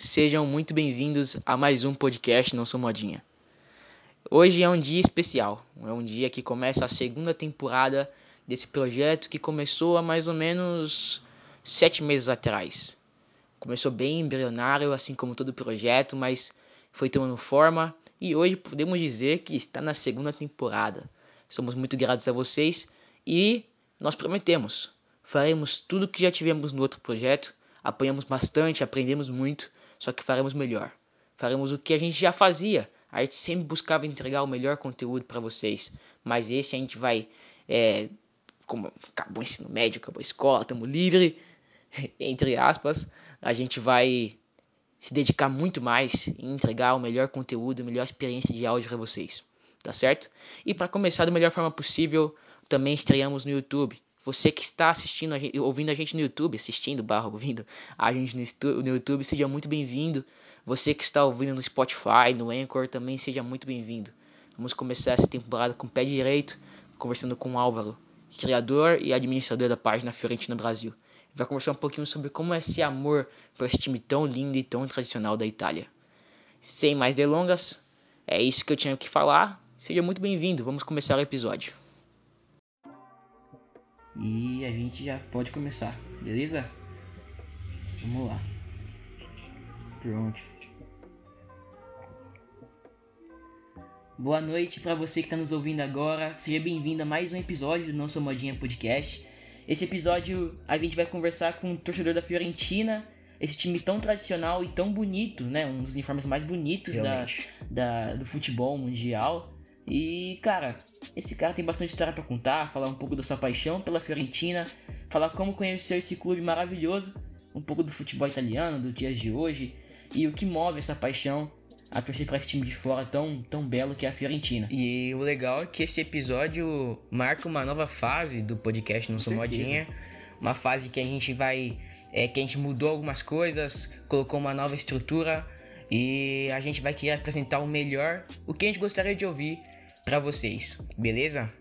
Sejam muito bem-vindos a mais um podcast Não Sou Modinha. Hoje é um dia especial, é um dia que começa a segunda temporada desse projeto que começou há mais ou menos sete meses atrás. Começou bem embrionário, assim como todo projeto, mas foi tomando forma e hoje podemos dizer que está na segunda temporada. Somos muito gratos a vocês e nós prometemos, faremos tudo o que já tivemos no outro projeto, apanhamos bastante, aprendemos muito, só que faremos melhor. Faremos o que a gente já fazia. A gente sempre buscava entregar o melhor conteúdo para vocês, mas esse a gente vai, é, como acabou o ensino médio, acabou a escola, estamos livre, entre aspas, a gente vai se dedicar muito mais em entregar o melhor conteúdo, a melhor experiência de áudio para vocês, tá certo? E para começar da melhor forma possível, também estreamos no YouTube. Você que está assistindo, a gente, ouvindo a gente no YouTube, assistindo, barra, ouvindo a gente no, no YouTube, seja muito bem-vindo. Você que está ouvindo no Spotify, no Anchor, também seja muito bem-vindo. Vamos começar essa temporada com o pé direito, conversando com o Álvaro, criador e administrador da página Fiorentina Brasil vai conversar um pouquinho sobre como é esse amor por esse time tão lindo e tão tradicional da Itália. Sem mais delongas, é isso que eu tinha que falar. Seja muito bem-vindo, vamos começar o episódio. E a gente já pode começar, beleza? Vamos lá. Pronto. Boa noite para você que está nos ouvindo agora. Seja bem-vindo a mais um episódio do Nosso Modinha Podcast. Esse episódio a gente vai conversar com o torcedor da Fiorentina, esse time tão tradicional e tão bonito, né? Um dos uniformes mais bonitos da, da, do futebol mundial. E, cara, esse cara tem bastante história para contar, falar um pouco da sua paixão pela Fiorentina, falar como conheceu esse clube maravilhoso, um pouco do futebol italiano, dos dias de hoje, e o que move essa paixão a torcer para esse time de fora tão, tão belo que é a Fiorentina. E o legal é que esse episódio marca uma nova fase do podcast Não Sou Modinha. Uma fase que a gente vai. É, que a gente mudou algumas coisas, colocou uma nova estrutura e a gente vai querer apresentar o melhor, o que a gente gostaria de ouvir para vocês, beleza?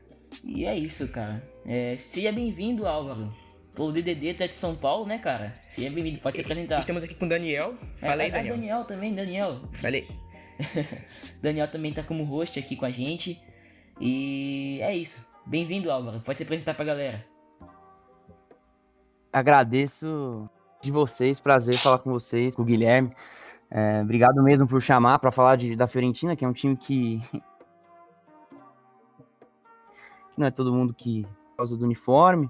E é isso, cara. É, seja bem-vindo, Álvaro. O DDD tá de São Paulo, né, cara? Seja bem-vindo, pode se apresentar. Estamos aqui com o Daniel. Falei, é, Daniel. Daniel também, Daniel. Falei. Daniel também tá como host aqui com a gente. E é isso. Bem-vindo, Álvaro. Pode se apresentar pra galera. Agradeço de vocês, prazer falar com vocês, com o Guilherme. É, obrigado mesmo por chamar para falar de, da Fiorentina, que é um time que... que não é todo mundo que causa do uniforme.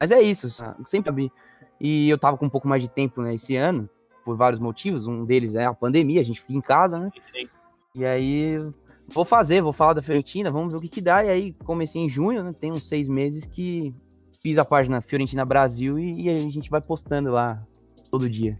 Mas é isso, sempre abri. E eu tava com um pouco mais de tempo né, esse ano, por vários motivos. Um deles é a pandemia, a gente fica em casa, né? Sim. E aí, vou fazer, vou falar da Fiorentina, vamos ver o que que dá. E aí, comecei em junho, né? Tem uns seis meses que fiz a página Fiorentina Brasil e, e a gente vai postando lá todo dia.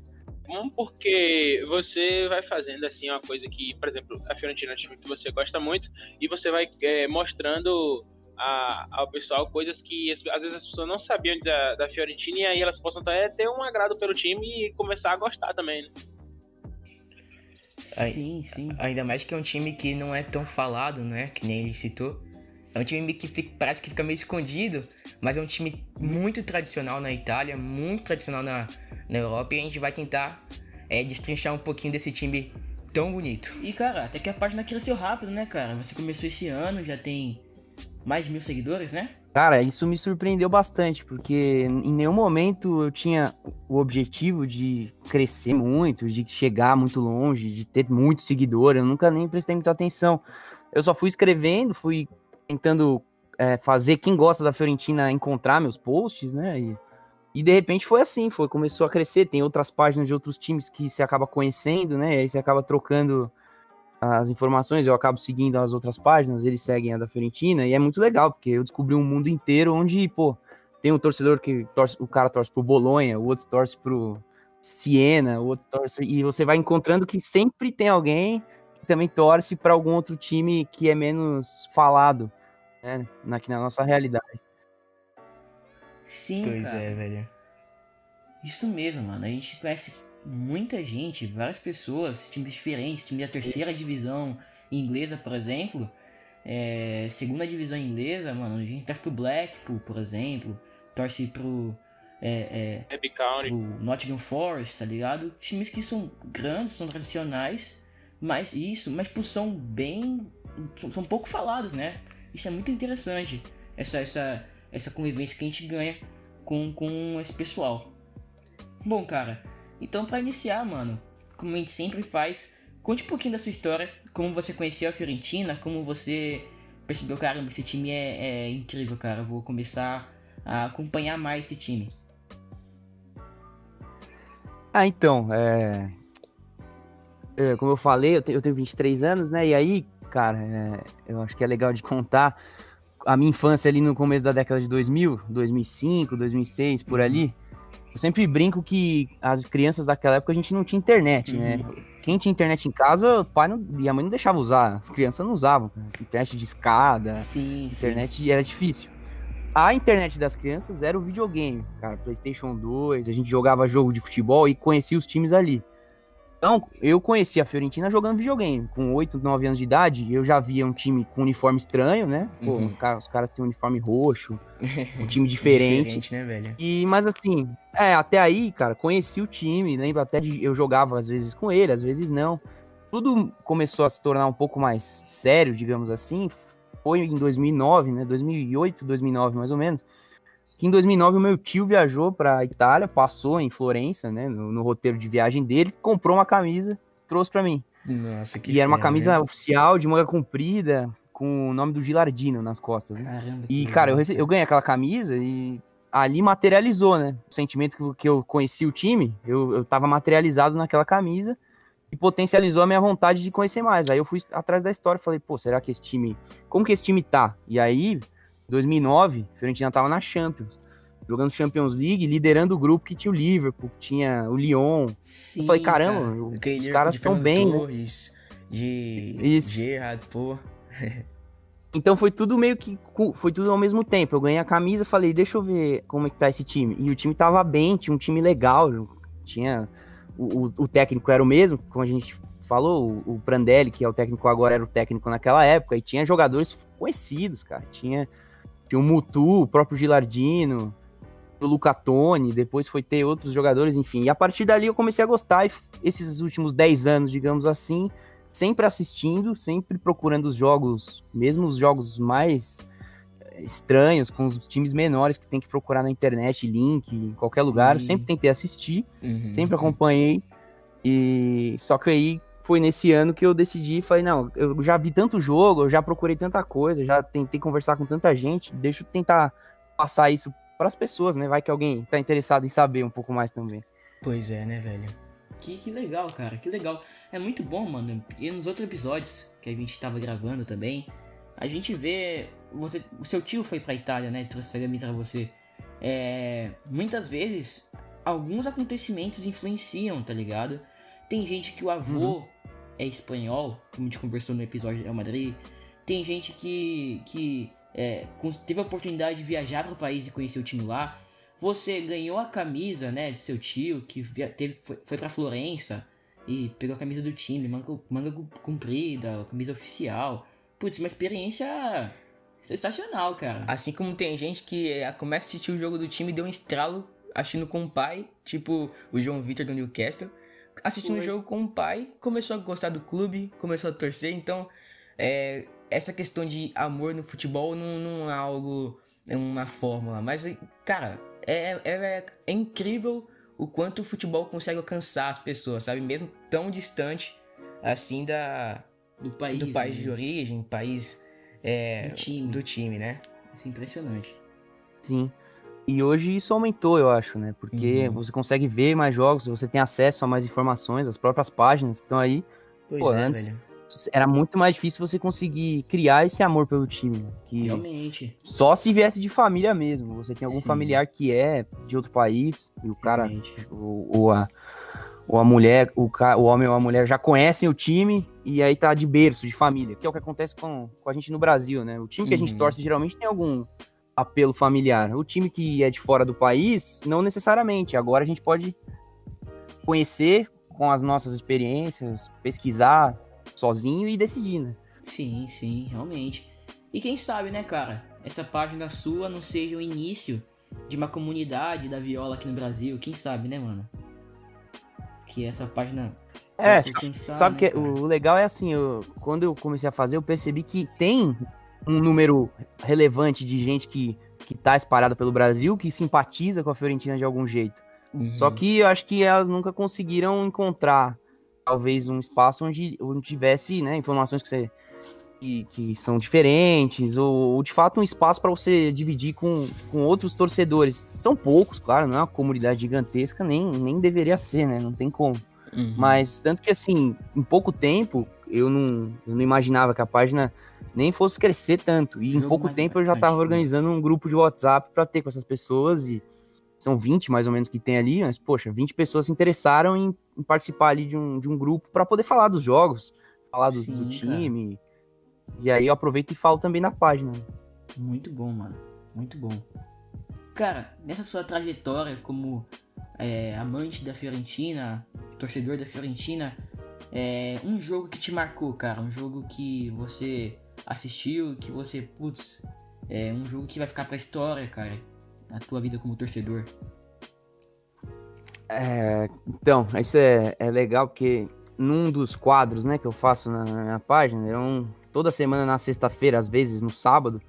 Um, porque você vai fazendo assim uma coisa que, por exemplo, a Fiorentina é um time que você gosta muito e você vai é, mostrando a, ao pessoal coisas que às vezes as pessoas não sabiam da, da Fiorentina e aí elas possam até ter um agrado pelo time e começar a gostar também, né? Sim, sim. Ainda mais que é um time que não é tão falado, né? Que nem ele citou. É um time que fica, parece que fica meio escondido, mas é um time muito tradicional na Itália, muito tradicional na, na Europa, e a gente vai tentar é, destrinchar um pouquinho desse time tão bonito. E cara, até que a página cresceu rápido, né, cara? Você começou esse ano, já tem mais de mil seguidores, né? Cara, isso me surpreendeu bastante, porque em nenhum momento eu tinha o objetivo de crescer muito, de chegar muito longe, de ter muito seguidor. Eu nunca nem prestei muita atenção. Eu só fui escrevendo, fui tentando é, fazer quem gosta da Fiorentina encontrar meus posts, né? E, e de repente foi assim, foi começou a crescer. Tem outras páginas de outros times que você acaba conhecendo, né? E aí você acaba trocando as informações, eu acabo seguindo as outras páginas, eles seguem a da Fiorentina, e é muito legal, porque eu descobri um mundo inteiro onde, pô, tem um torcedor que torce, o cara torce pro Bolonha, o outro torce pro Siena, o outro torce, e você vai encontrando que sempre tem alguém que também torce para algum outro time que é menos falado, né, aqui na nossa realidade. Sim, Pois cara. é, velho. Isso mesmo, mano. A gente conhece muita gente, várias pessoas, times diferentes, time da terceira Isso. divisão inglesa, por exemplo. É, segunda divisão inglesa, mano, a gente torce pro Blackpool, por exemplo, torce pro é, Happy County. o Nottingham Forest, tá ligado? Times que são grandes, são tradicionais, mas isso, mas tipo, são bem. são pouco falados, né? Isso é muito interessante, essa, essa, essa convivência que a gente ganha com, com esse pessoal. Bom, cara, então para iniciar, mano, como a gente sempre faz, conte um pouquinho da sua história, como você conheceu a Fiorentina, como você percebeu, caramba, esse time é, é incrível, cara, eu vou começar a acompanhar mais esse time. Ah, então, é... é, como eu falei, eu, te, eu tenho 23 anos, né? E aí, cara, é, eu acho que é legal de contar a minha infância ali no começo da década de 2000, 2005, 2006, por ali. Eu sempre brinco que as crianças daquela época a gente não tinha internet, né? Quem tinha internet em casa, o pai não, e a mãe não deixava usar, as crianças não usavam. Internet de escada, Sim, sim. internet era difícil. A internet das crianças era o videogame, cara, PlayStation 2, a gente jogava jogo de futebol e conhecia os times ali. Então, eu conheci a Fiorentina jogando videogame. Com 8, 9 anos de idade, eu já via um time com uniforme estranho, né? Pô, Uhum. os, caras, os caras têm um uniforme roxo, um time diferente. né, velho? E, mas assim, é, até aí, cara, conheci o time, lembro até de eu jogava às vezes com ele, às vezes não. Tudo começou a se tornar um pouco mais sério, digamos assim, foi em 2009, né, 2008, 2009 mais ou menos. Que em 2009 o meu tio viajou pra Itália, passou em Florença, né, no, no roteiro de viagem dele, comprou uma camisa, trouxe pra mim. Nossa, que e era uma camisa oficial de manga comprida, com o nome do Gilardino nas costas, né? Caramba, E, cara, eu, rece- eu ganhei aquela camisa e ali materializou, né? O sentimento que, eu- conheci o time, eu, eu tava materializado naquela camisa e potencializou a minha vontade de conhecer mais. Aí eu fui atrás da história e falei, pô, será que esse time. Como que esse time tá? E aí, 2009, a Fiorentina tava na Champions. Jogando Champions League, liderando o grupo que tinha o Liverpool, que tinha o Lyon. Sim, falei, caramba, cara. os caras de estão bem, né? Torres, de Isso. Gerrard, pô. Então foi tudo meio que. cu- Foi tudo ao mesmo tempo. Eu ganhei a camisa, falei, deixa eu ver como é que tá esse time. E o time tava bem, tinha um time legal. Tinha. O, o- o técnico era o mesmo, como a gente falou, o, o Prandelli, que é o técnico agora, era o técnico naquela época. E tinha jogadores conhecidos, cara. Tinha, tinha o Mutu, o próprio Gilardino, o Luca Toni, depois foi ter outros jogadores, enfim. E a partir dali eu comecei a gostar. E esses últimos 10 anos, digamos assim, sempre assistindo, sempre procurando os jogos, mesmo os jogos mais eh, estranhos, com os times menores que tem que procurar na internet, link, em qualquer lugar, Sim. sempre tentei assistir, Uhum. sempre acompanhei. E só que aí foi nesse ano que eu decidi, falei, não, eu já vi tanto jogo, eu já procurei tanta coisa, já tentei conversar com tanta gente, deixa eu tentar passar isso para as pessoas, né? Vai que alguém tá interessado em saber um pouco mais também. Pois é, né, velho? Que, que legal, cara, que legal. É muito bom, mano, porque nos outros episódios que a gente tava gravando também, a gente vê. Você, o seu tio foi pra Itália, né? Trouxe a camisa pra você. É, muitas vezes, alguns acontecimentos influenciam, tá ligado? Tem gente que o avô é espanhol, como a gente conversou no episódio do Real Madrid. Tem gente que, que é, teve a oportunidade de viajar pro país e conhecer o time lá. Você ganhou a camisa, né, de seu tio, que teve, foi, foi pra Florença e pegou a camisa do time, manga, manga comprida, camisa oficial. Putz, uma experiência sensacional, cara. Assim como tem gente que eh, começa a assistir o jogo do time e deu um estralo assistindo com o pai, tipo o João Vitor do Newcastle. Assistindo o Foi. jogo com o pai, começou a gostar do clube, começou a torcer. Então, é, essa questão de amor no futebol não, não é algo, é uma fórmula. Mas, cara, é, é, é incrível o quanto o futebol consegue alcançar as pessoas, sabe? Mesmo tão distante assim da, Do país. do país né? de origem, país é, Do time. do time, né? Isso é impressionante. Sim. E hoje isso aumentou, eu acho, né? Porque Uhum. você consegue ver mais jogos, você tem acesso a mais informações, as próprias páginas estão aí. Pois Pô, é, antes- velho. Era muito mais difícil você conseguir criar esse amor pelo time. né? Que Realmente. só se viesse de família mesmo. Você tem algum Sim. familiar que é de outro país e o cara, ou, ou a, ou a mulher, o, ca- o homem ou a mulher já conhecem o time e aí tá de berço, de família, que é o que acontece com, com a gente no Brasil, né? O time que a gente Uhum. torce geralmente tem algum apelo familiar. O time que é de fora do país, não necessariamente. Agora a gente pode conhecer com as nossas experiências, pesquisar sozinho e decidir, né? Sim, sim, realmente. E quem sabe, né, cara? Essa página sua não seja o início de uma comunidade da viola aqui no Brasil, quem sabe, né, mano? Que essa página. É, você pensar, sabe né, que cara? o legal é assim, eu, quando eu comecei a fazer, eu percebi que tem um número relevante de gente que, que tá espalhada pelo Brasil, que simpatiza com a Fiorentina de algum jeito. Uhum. Só que eu acho que elas nunca conseguiram encontrar, talvez, um espaço onde, onde tivesse né, informações que, você, que, que são diferentes, ou, ou, de fato um espaço para você dividir com, com outros torcedores. São poucos, claro, não é uma comunidade gigantesca, nem, nem deveria ser, né? Não tem como. Uhum. Mas tanto que assim, em pouco tempo, eu não, eu não imaginava que a página nem fosse crescer tanto. E em pouco tempo eu já estava né? organizando um grupo de WhatsApp para ter com essas pessoas e são 20 mais ou menos que tem ali, mas poxa, 20 pessoas se interessaram em, em participar ali de um, de um grupo para poder falar dos jogos, falar do, Sim, do cara. time. E aí eu aproveito e falo também na página. Muito bom, mano. Muito bom. Cara, nessa sua trajetória como é, amante da Fiorentina, torcedor da Fiorentina, é, um jogo que te marcou, cara, um jogo que você assistiu, que você, putz, é um jogo que vai ficar pra história, cara, na tua vida como torcedor. É, então, isso é, é legal porque num dos quadros né, que eu faço na, na minha página, é um, toda semana na sexta-feira, às vezes no sábado,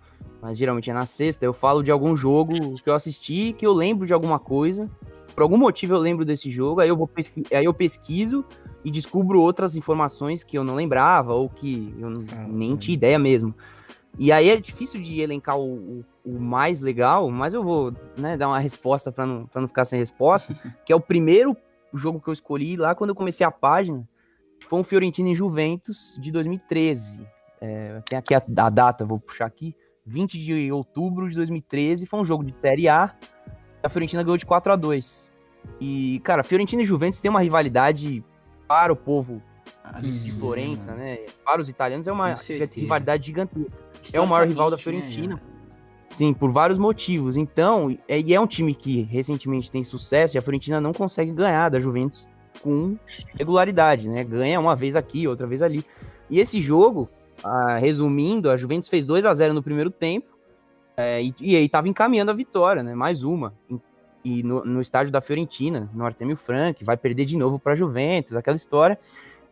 mas geralmente é na sexta, eu falo de algum jogo que eu assisti, que eu lembro de alguma coisa. Por algum motivo eu lembro desse jogo, aí eu, vou pesqui aí eu pesquiso e descubro outras informações que eu não lembrava ou que eu Ah, nem tinha ideia mesmo. E aí é difícil de elencar o, o- o mais legal, mas eu vou né, dar uma resposta para não, pra não ficar sem resposta, que é o primeiro jogo que eu escolhi lá quando eu comecei a página, foi um Fiorentina em Juventus de 2013. É, tem aqui a, a data, vou puxar aqui, 20 de outubro de 2013, foi um jogo de Série A, a Fiorentina ganhou de 4 a 2 E, cara, Fiorentina e Juventus tem uma rivalidade para o povo de Florença, né? Para os italianos é uma rivalidade gigantesca. É o maior rival da né, Fiorentina. Sim, por vários motivos. Então, é, e é um time que recentemente tem sucesso e a Fiorentina não consegue ganhar da Juventus com regularidade, né? Ganha uma vez aqui, outra vez ali. E esse jogo, ah, resumindo, a Juventus fez 2 a 0 no primeiro tempo é, e, e aí tava encaminhando a vitória, né? Mais uma. E, no, no estádio da Fiorentina, no Artemio Frank, vai perder de novo para Juventus, aquela história.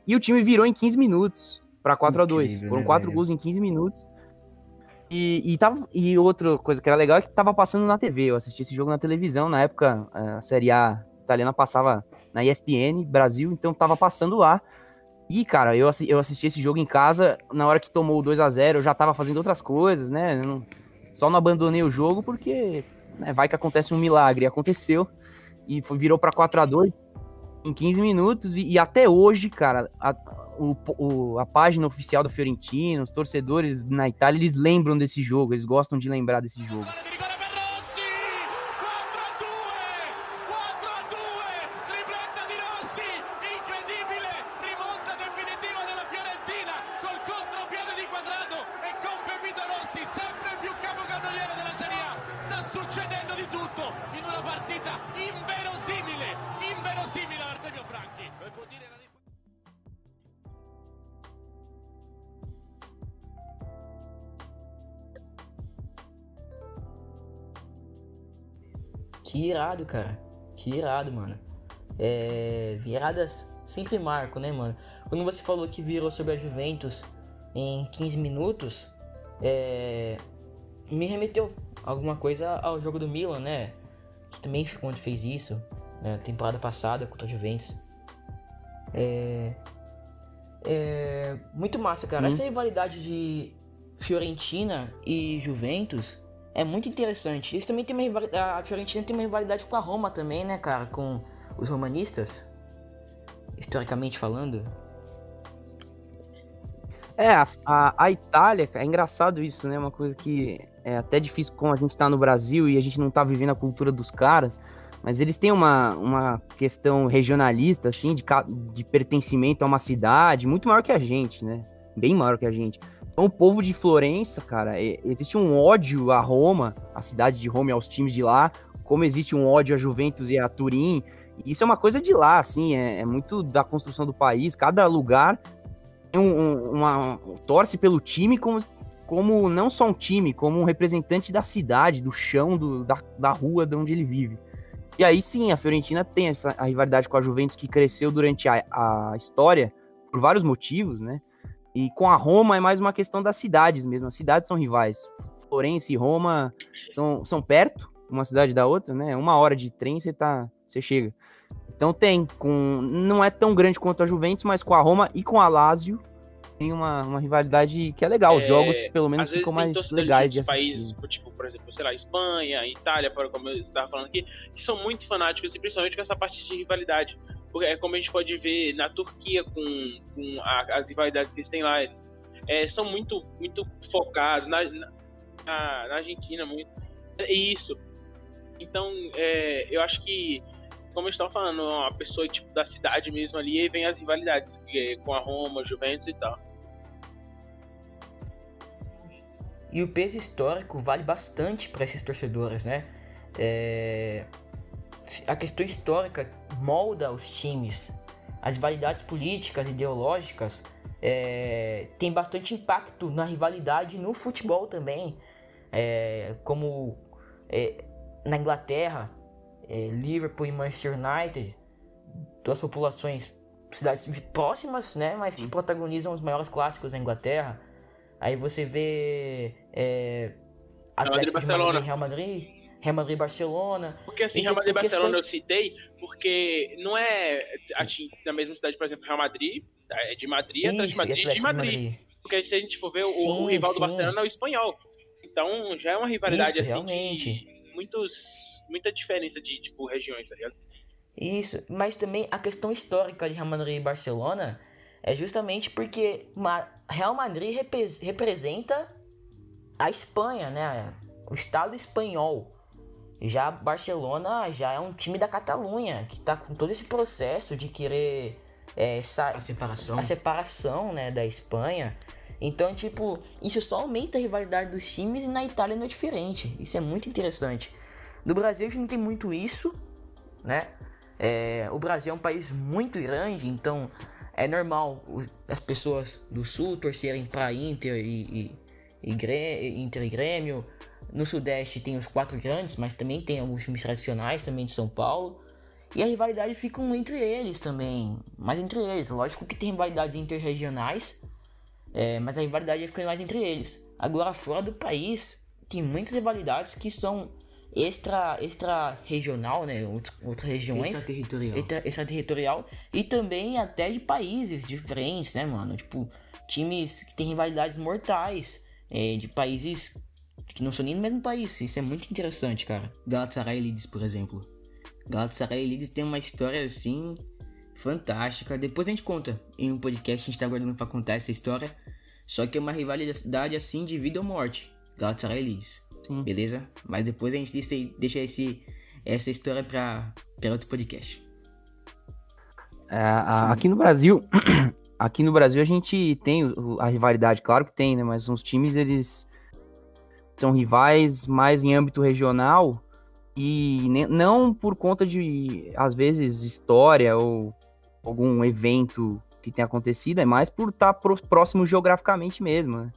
E o time virou em 15 minutos para 4 a 2 Incrível, Foram né, quatro velho? gols em 15 minutos. E, e, tava, e outra coisa que era legal é que tava passando na TV. Eu assisti esse jogo na televisão. Na época, a Série A italiana passava na ESPN Brasil, então tava passando lá. E, cara, eu, eu assisti esse jogo em casa. Na hora que tomou o 2 a 0 eu já tava fazendo outras coisas, né? Não- só não abandonei o jogo porque né, vai que acontece um milagre. E aconteceu. E foi- virou pra 4 a 2 em 15 minutos. E, e até hoje, cara, a, o- o- a página oficial da Fiorentina, os torcedores na Itália, eles lembram desse jogo. Eles gostam de lembrar desse jogo. Irado, cara. Que irado, mano. É, viradas sempre marcam, né, mano? Quando você falou que virou sobre a Juventus em 15 minutos, é, me remeteu alguma coisa ao jogo do Milan, né? Que também onde fez isso, na temporada passada contra a Juventus. É, é muito massa, cara. Sim. Essa rivalidade de Fiorentina e Juventus é muito interessante. Eles também têm uma rivalidade. A Fiorentina tem uma rivalidade com a Roma também, né, cara? Com os romanistas. Historicamente falando. É, a, a, Itália, é engraçado isso, né? Uma coisa que é até difícil como a gente tá no Brasil e a gente não tá vivendo a cultura dos caras, mas eles têm uma, uma questão regionalista, assim, de, de pertencimento a uma cidade muito maior que a gente, né? Bem maior que a gente. Então, o povo de Florença, cara, é- existe um ódio a Roma, a cidade de Roma e aos times de lá, como existe um ódio a Juventus e a Turim. E isso é uma coisa de lá, assim, é, é muito da construção do país. Cada lugar tem um, um- uma, um- torce pelo time como, como não só um time, como um representante da cidade, do chão, do, da, da rua de onde ele vive. E aí sim, a Fiorentina tem essa a rivalidade com a Juventus que cresceu durante a, a história por vários motivos, né? E com a Roma é mais uma questão das cidades mesmo. As cidades são rivais. Florença e Roma são, são perto, uma cidade da outra, né? Uma hora de trem você tá, você chega. Então tem, com não é tão grande quanto a Juventus, mas com a Roma e com a Lazio tem uma, uma rivalidade que é legal. Os É, jogos pelo menos ficam mais legais de assistir. países, tipo, por exemplo, sei lá, Espanha, Itália, como eu estava falando aqui, que são muito fanáticos, e principalmente com essa parte de rivalidade. É como a gente pode ver na Turquia com, com a- as rivalidades que eles têm lá. Eles é, são muito, muito focados. Na, na, na- na Argentina, muito. É isso. Então, é, eu acho que, como eu estava falando, uma pessoa tipo, da cidade mesmo ali, e vem as rivalidades é com a Roma, Juventus e tal. E o peso histórico vale bastante para esses torcedores, né? É, A questão histórica molda os times. As rivalidades políticas, ideológicas, é, tem bastante impacto na rivalidade no futebol também. É, como é, na Inglaterra, é, Liverpool e Manchester United, duas populações, cidades próximas, né? Mas que protagonizam os maiores clássicos na Inglaterra. Aí você vê é, Atlético de Barcelona. Madrid, Real Madrid, Real Madrid, Barcelona. Porque assim, Real Madrid e Barcelona eu questões- citei, porque não é assim, na mesma cidade, por exemplo, Real Madrid, é de Madrid, de Isso, Madrid, e de Atlético Madrid. Porque se a gente for ver, o, o Sim, rival do sim. Barcelona é o espanhol. Então já é uma rivalidade Isso, assim realmente. de muitos, muita diferença de tipo regiões, tá ligado? Isso, mas também a questão histórica de Real Madrid e Barcelona é justamente porque Real Madrid repre- representa a Espanha, né? O Estado espanhol. Já Barcelona já é um time da Catalunha, que tá com todo esse processo de querer é, A separação. a separação, né, da Espanha. Então, tipo, isso só aumenta a rivalidade dos times e na Itália não é diferente. Isso é muito interessante. No Brasil a gente não tem muito isso, né? É, o Brasil é um país muito grande, então é normal as pessoas do sul torcerem para Inter e, e, e Grê- Inter e Grêmio. No Sudeste tem os quatro grandes, mas também tem alguns times tradicionais também de São Paulo. E a rivalidade fica entre eles também. Mas entre eles. Lógico que tem rivalidades interregionais. é, mas a rivalidade fica mais entre eles. Agora, fora do país, tem muitas rivalidades que são extra, extra regional, né? Out- Outras regiões. Extraterritorial. Extra- extraterritorial. E também até de países diferentes, né, mano? Tipo, times que têm rivalidades mortais. é, de países que não são nem no mesmo país. Isso é muito interessante, cara. Galatasaray e Leeds, por exemplo. Galatasaray e Leeds tem uma história assim fantástica. Depois a gente conta em um podcast, a gente tá aguardando pra contar essa história. Só que é uma rivalidade assim de vida ou morte. Galatasaray e Leeds. Sim. Beleza? Mas depois a gente deixa, deixa esse, essa história pra, pra outro podcast. É, a- aqui no Brasil, aqui no Brasil a gente tem a rivalidade, claro que tem, né? Mas os times eles são rivais mais em âmbito regional e não por conta de às vezes história ou algum evento que tenha acontecido, é mais por estar próximo geograficamente mesmo. Né?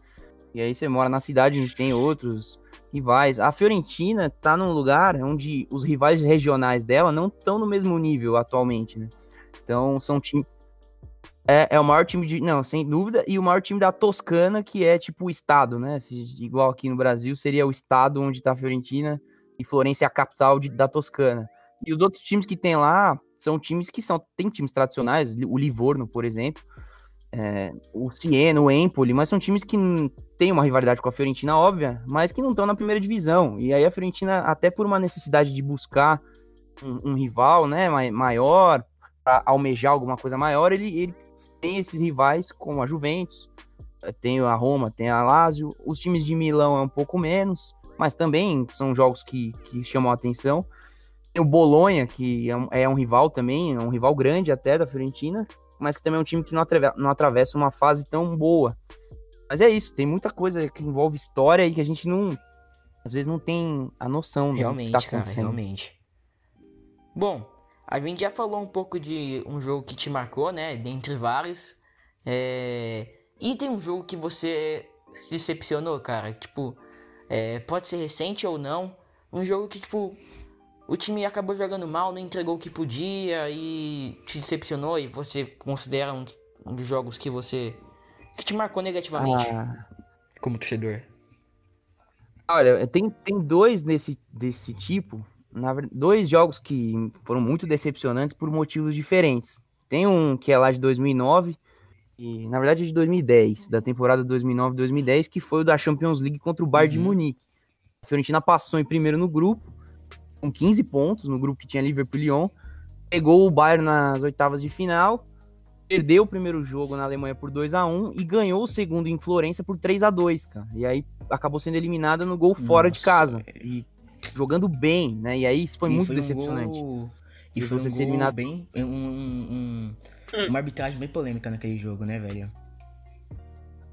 E aí você mora na cidade onde tem outros rivais. A Fiorentina tá num lugar onde os rivais regionais dela não estão no mesmo nível atualmente, né? Então são times. É, é o maior time de. Não, sem dúvida. E o maior time da Toscana, que é tipo o estado, né? Se, igual aqui no Brasil, seria o estado onde tá a Fiorentina e Florença é a capital de- da Toscana. E os outros times que tem lá são times que são. Tem times tradicionais, o Livorno, por exemplo. é, o Siena, o Empoli, mas são times que têm uma rivalidade com a Fiorentina, óbvia, mas que não estão na primeira divisão. E aí a Fiorentina, até por uma necessidade de buscar um, um rival né, mai- maior, para almejar alguma coisa maior, ele, ele tem esses rivais como a Juventus, eh, tem a Roma, tem a Lazio, os times de Milão é um pouco menos, mas também são jogos que, que chamam a atenção. Tem o Bolonha, que é um, é um rival também, é um rival grande até da Fiorentina, mas que também é um time que não, atreve- não atravessa uma fase tão boa. Mas é isso, tem muita coisa que envolve história e que a gente não, às vezes não tem a noção do Realmente, que tá cara, acontecendo. realmente. Bom, a gente já falou um pouco de um jogo que te marcou, né? Dentre vários. É, E tem um jogo que você se decepcionou, cara? Tipo, é, pode ser recente ou não. Um jogo que, tipo, o time acabou jogando mal, não entregou o que podia e te decepcionou e você considera um dos, um dos jogos que você. que te marcou negativamente Ah, como torcedor. olha, tem, tem dois desse, desse tipo. Na, dois jogos que foram muito decepcionantes por motivos diferentes. Tem um que é lá de 2009, e na verdade é de 2010, da temporada 2009-2010, que foi o da Champions League contra o Bayern de Uhum. Munique. A Fiorentina passou em primeiro no grupo, com 15 pontos, no grupo que tinha Liverpool e Lyon. Pegou o Bayern nas oitavas de final, perdeu o primeiro jogo na Alemanha por 2 a 1 e ganhou o segundo em Florença por 3 a 2 cara. E aí acabou sendo eliminada no gol fora de Nossa, casa. velho. E jogando bem, né? E aí isso foi E muito um decepcionante. gol- E foi um ser gol eliminado- bem. Um, um- um- uma arbitragem bem polêmica naquele jogo, né, velho?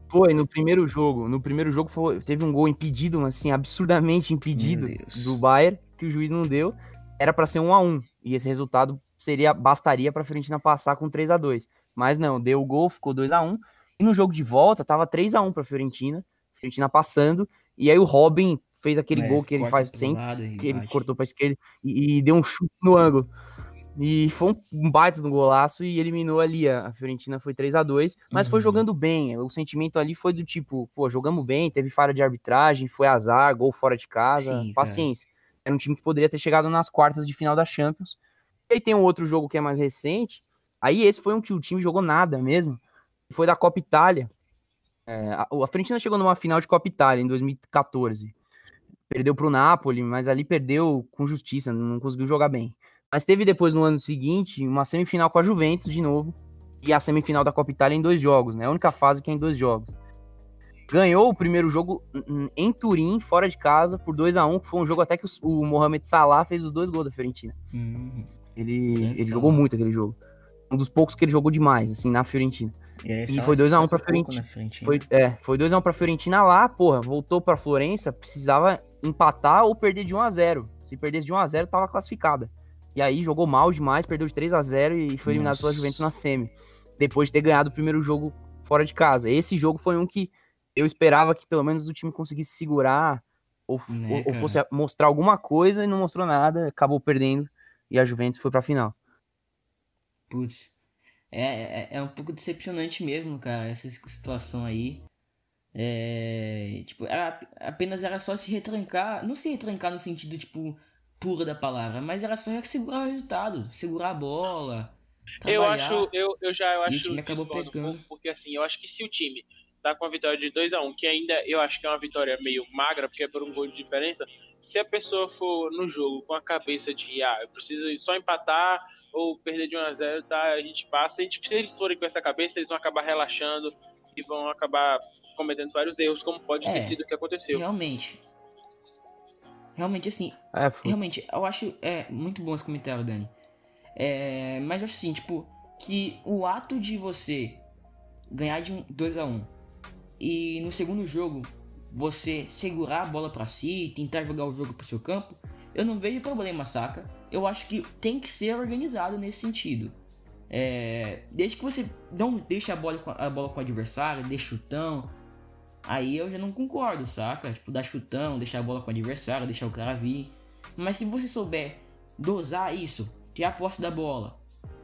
Foi no primeiro jogo. No primeiro jogo foi- teve um gol impedido, assim, absurdamente impedido do Bayern, que o juiz não deu. Era pra ser um a um E esse resultado seria bastaria pra Fiorentina passar com 3 a 2 Mas não, deu o gol, ficou 2 a 1 E no jogo de volta tava 3 a 1 pra Fiorentina. Fiorentina passando. E aí o Robin fez aquele É, gol que ele faz sempre. lado que ele cortou pra esquerda e, e deu um chute no ângulo. E foi um, baita no golaço e eliminou ali. A, Fiorentina foi 3 a 2 mas foi Uhum. jogando bem. O sentimento ali foi do tipo, pô, jogamos bem, teve falha de arbitragem, foi azar, gol fora de casa, Sim, cara. paciência. Era um time que poderia ter chegado nas quartas de final da Champions. E aí tem um outro jogo que é mais recente. Aí esse foi um que o time jogou nada mesmo. Foi da Copa Itália. É, a, a Fiorentina chegou numa final de Copa Itália em 2014 perdeu pro Napoli, mas ali perdeu com justiça, não conseguiu jogar bem. Mas teve depois no ano seguinte uma semifinal com a Juventus de novo e a semifinal da Copa Itália em dois jogos, né? A única fase que é em dois jogos. Ganhou o primeiro jogo em Turim, fora de casa, por 2 a 1 que foi um jogo até que o Mohamed Salah fez os dois gols da Fiorentina. Hum, Ele, ele jogou muito aquele jogo. Um dos poucos que ele jogou demais, assim, na Fiorentina. é, E só- foi 2 a 1 só pra um pouco Fiorentina. na Fiorentina. Foi, é, foi 2x1 pra Fiorentina lá, porra, voltou pra Florença, precisava empatar ou perder de 1x0. Se perdesse de 1x0, tava classificada. E aí jogou mal demais, perdeu de 3x0 e foi eliminado Nossa. pela Juventus na semi. Depois de ter ganhado o primeiro jogo fora de casa. Esse jogo foi um que eu esperava que pelo menos o time conseguisse segurar ou, Né, ou- fosse mostrar alguma coisa e não mostrou nada, acabou perdendo e a Juventus foi pra final. Putz. É, é, é um pouco decepcionante mesmo, cara, essa situação aí. É. Tipo, era, apenas era só se retrancar. Não se retrancar no sentido, tipo, puro da palavra, mas era só segurar o resultado, segurar a bola. Eu acho, eu, eu já eu E o acho time acabou um pegando. porque assim, eu acho que se o time tá com a vitória de 2 a 1 que ainda eu acho que é uma vitória meio magra, porque é por um gol de diferença, se a pessoa for no jogo com a cabeça de, ah, eu preciso só empatar ou perder de 1 a 0 tá, a gente passa, a gente, se eles forem com essa cabeça, eles vão acabar relaxando e vão acabar cometendo vários erros, como pode É, ter sido o que aconteceu. Realmente. Realmente, assim, É. Realmente, eu acho é muito bom esse comentário, Dani. É, mas eu acho assim, tipo, que o ato de você ganhar de um 2 a 1 e no segundo jogo você segurar a bola pra si e tentar jogar o jogo pro seu campo, eu não vejo problema, saca? Eu acho que tem que ser organizado nesse sentido. É, desde que você não deixe a bola, com- a bola com o adversário, dê chutão, aí eu já não concordo, saca? Tipo, dar chutão, deixar a bola com o adversário, deixar o cara vir. Mas se você souber dosar isso, ter a posse da bola,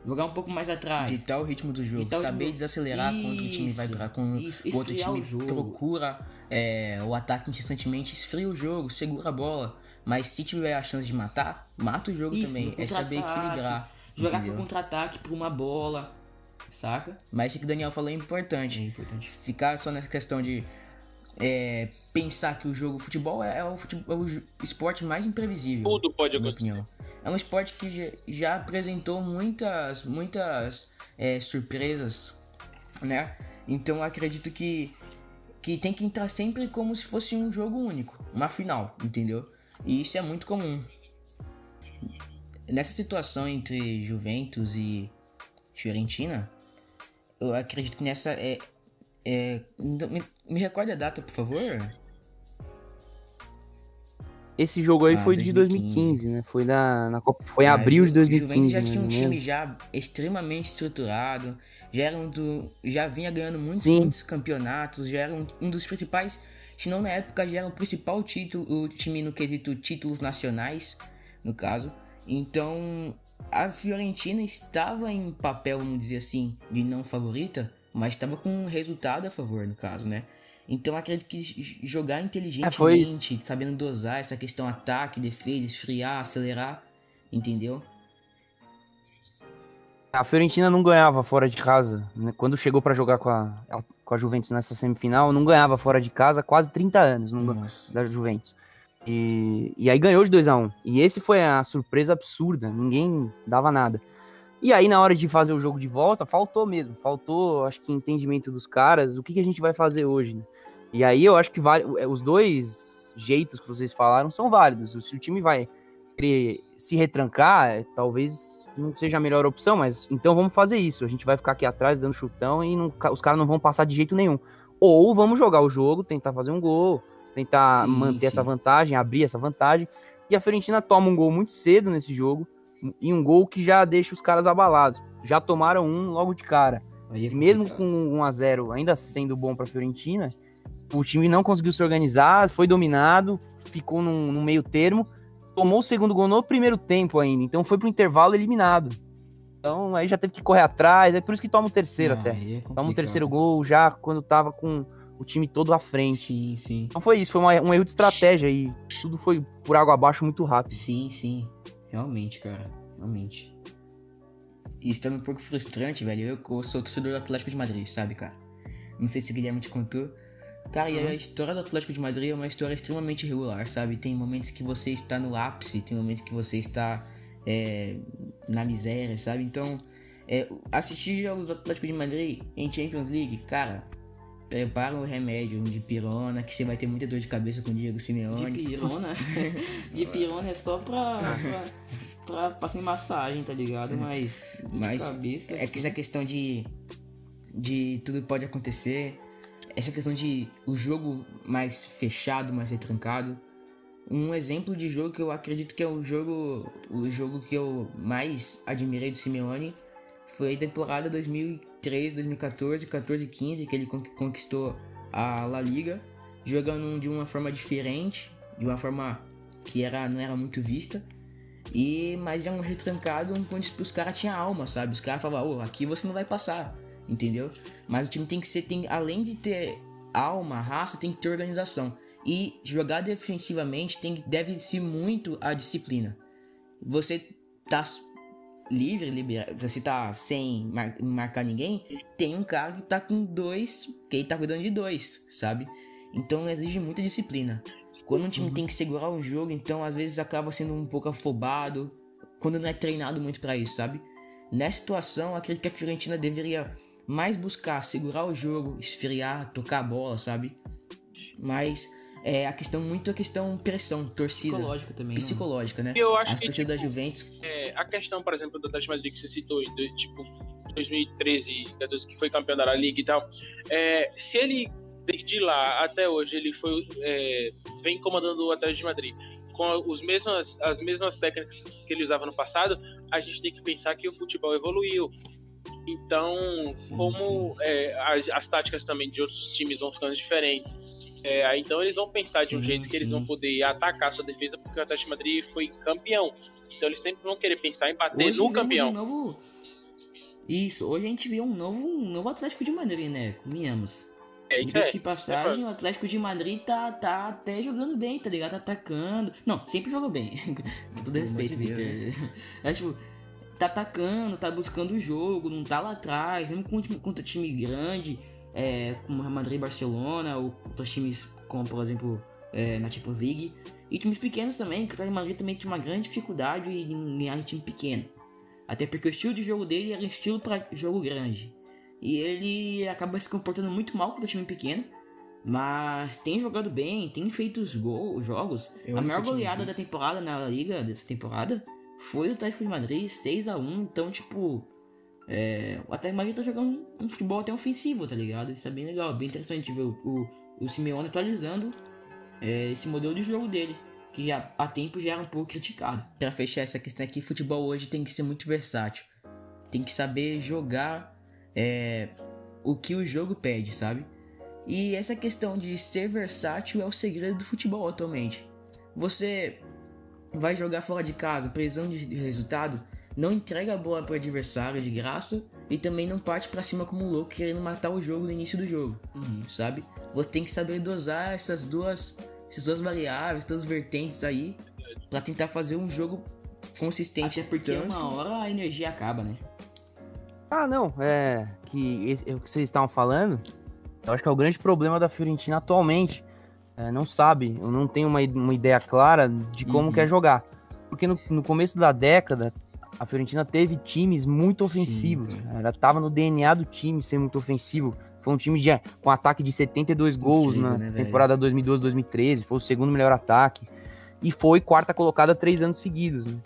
jogar um pouco mais atrás, Ditar o ritmo do jogo, o saber jogo. desacelerar quando o time vai Isso, pra quando isso, o outro time o jogo. procura é, o ataque incessantemente, esfria o jogo, segura a bola. Mas se tiver a chance de matar, mata o jogo Isso, também. É saber equilibrar. jogar entendeu? pro contra-ataque por uma bola, saca? Mas isso que o Daniel falou é importante. É importante. Ficar só nessa questão de é, pensar que o jogo futebol é, é o, futebol, é o esporte mais imprevisível. Tudo pode acontecer. opinião. É um esporte que já, já apresentou muitas, muitas é, surpresas, né? Então acredito que, que tem que entrar sempre como se fosse um jogo único, uma final, entendeu? E isso é muito comum. Nessa situação entre Juventus e Fiorentina, eu acredito que nessa é. é me, recorda a data, por favor? Esse jogo aí Ah, foi de 2015. 2015, né? Foi, na, na Copa, foi em Ah, abril de 2015. Juventus já né, tinha um time já extremamente estruturado, já era um do, já vinha ganhando muitos, muitos campeonatos, já era um, um dos principais, se não na época já era o principal título, o time no quesito títulos nacionais, no caso. Então, a Fiorentina estava em papel, vamos dizer assim, de não favorita, mas estava com um resultado a favor, no caso, né? Então acredito que jogar inteligentemente, sabendo dosar essa questão ataque, defesa, esfriar, acelerar, entendeu? A Fiorentina não ganhava fora de casa. né? Quando chegou pra jogar com a, com a Juventus nessa semifinal, não ganhava fora de casa há quase 30 anos não, Nossa. da Juventus. E, e aí ganhou de 2 a 1 E esse foi a surpresa absurda. Ninguém dava nada. E aí, na hora de fazer o jogo de volta, faltou mesmo. Faltou, acho que, entendimento dos caras. O que, que a gente vai fazer hoje, né? E aí eu acho que vale, os dois jeitos que vocês falaram são válidos. Se o time vai querer se retrancar, é, talvez não seja a melhor opção, mas então vamos fazer isso. A gente vai ficar aqui atrás dando chutão e não- os caras não vão passar de jeito nenhum. Ou vamos jogar o jogo, tentar fazer um gol, tentar Sim, manter essa sim. vantagem, abrir essa vantagem. E a Fiorentina toma um gol muito cedo nesse jogo e um gol que já deixa os caras abalados. Já tomaram um logo de cara. É mesmo com 1 a 0 ainda sendo bom para a Fiorentina, o time não conseguiu se organizar, foi dominado, ficou num, meio termo, tomou o segundo gol no primeiro tempo ainda, então foi pro intervalo eliminado. Então aí já teve que correr atrás, é por isso que toma o terceiro até. é Toma o terceiro gol já quando tava com o time todo à frente. Sim, sim. Então foi isso, foi uma- um erro de estratégia e tudo foi por água abaixo muito rápido. Sim, sim. Realmente, cara. Realmente. Isso tá um pouco frustrante, velho. Eu, eu sou torcedor do Atlético de Madrid, sabe, cara? Não sei se o Guilherme te contou. Cara, e a história do Atlético de Madrid é uma história extremamente irregular, sabe? Tem momentos que você está no ápice, tem momentos que você está é, na miséria, sabe? Então, é, assistir jogos do Atlético de Madrid em Champions League, cara, prepara um remédio de pirona, que você vai ter muita dor de cabeça com o Diego De Simeone. pirona. De pirona é só pra. pra, pra passar em massagem, tá ligado? Mas. de Mas cabeça, é que essa questão de de tudo pode acontecer, essa questão de o jogo mais fechado, mais retrancado. Um exemplo de jogo que eu acredito que é o jogo o jogo que eu mais admirei do Simeone foi a temporada 2003, 2014, 14, 15 que ele con- conquistou a La Liga, jogando de uma forma diferente, de uma forma que era não era muito vista. E, mas é um retrancado onde os caras tinham alma, sabe? Os caras falavam, ô, aqui você não vai passar, entendeu? Mas o time tem que ser, tem, além de ter alma, raça, tem que ter organização. E jogar defensivamente tem, deve-se muito à disciplina. Você tá livre, libera, você tá sem mar- marcar ninguém, tem um cara que tá com dois, que ele tá cuidando de dois, sabe? Então exige muita disciplina. Quando um time tem que segurar um jogo, então às vezes acaba sendo um pouco afobado, quando não é treinado muito pra isso, sabe? Nessa situação, acredito que a Fiorentina deveria mais buscar segurar o jogo, esfriar, tocar a bola, sabe? Mas é a questão muito a questão pressão, torcida, Psicológico também. né? psicológica, né? Eu acho As que, torcidas da tipo, Juventus, É, a questão, por exemplo, do Atlético de Madrid que você citou, do, tipo, 2013, 14, que foi campeão da La Liga e tal, é, se ele, de lá até hoje, ele foi, é, vem comandando o Atlético de Madrid com os mesmas, as mesmas técnicas que ele usava no passado, a gente tem que pensar que o futebol evoluiu. Então, Sim, como é, as, as táticas também de outros times vão ficando diferentes, é, aí então eles vão pensar de um Sim, jeito que eles sim. vão poder atacar sua defesa, porque o Atlético de Madrid foi campeão. Então eles sempre vão querer pensar em bater Hoje no campeão. Um novo... Isso, hoje a gente vê um novo, um novo Atlético de Madrid, né? Convenhamos. É, Diga-se é. de passagem, o Atlético de Madrid tá, tá até jogando bem, tá ligado? Tá atacando. Não, sempre jogou bem. Com todo respeito, Victor. É tipo, tá atacando, tá buscando o jogo, não tá lá atrás, mesmo contra time grande, é, como Real Madrid e Barcelona, ou outros times como, por exemplo, é, na Champions League. E times pequenos também, que o Real Madrid também tinha uma grande dificuldade em ganhar de time pequeno. Até porque o estilo de jogo dele era estilo para jogo grande. E ele acaba se comportando muito mal contra time pequeno. Mas tem jogado bem, tem feito os gols, jogos. Eu a maior goleada da temporada na Liga dessa temporada foi o Atlético de Madrid, 6 a 1 Então, tipo, é, o de Madrid tá jogando um futebol até ofensivo, tá ligado? Isso é bem legal, bem interessante ver o, o, o Simeone atualizando é, esse modelo de jogo dele. que há, há tempo já era um pouco criticado. Para fechar essa questão aqui, futebol hoje tem que ser muito versátil. Tem que saber jogar é, o que o jogo pede, sabe? E essa questão de ser versátil é o segredo do futebol atualmente. Você vai jogar fora de casa, prisão de resultado, não entrega a bola para o adversário de graça e também não parte para cima como um louco querendo matar o jogo no início do jogo, uhum. sabe? Você tem que saber dosar essas duas, essas duas variáveis, duas vertentes aí, para tentar fazer um jogo consistente. Até porque tanto... uma hora a energia acaba, né? Ah, não, é que esse, é o que vocês estavam falando, eu acho que é o grande problema da Fiorentina atualmente. É, não sabe, eu não tenho uma, uma ideia clara de como uhum. quer jogar. Porque no, no começo da década, a Fiorentina teve times muito ofensivos. Sim, Ela tava no DNA do time ser muito ofensivo. Foi um time de, com ataque de 72 gols na né, temporada 2012-2013. Foi o segundo melhor ataque. E foi quarta colocada três anos seguidos. Né?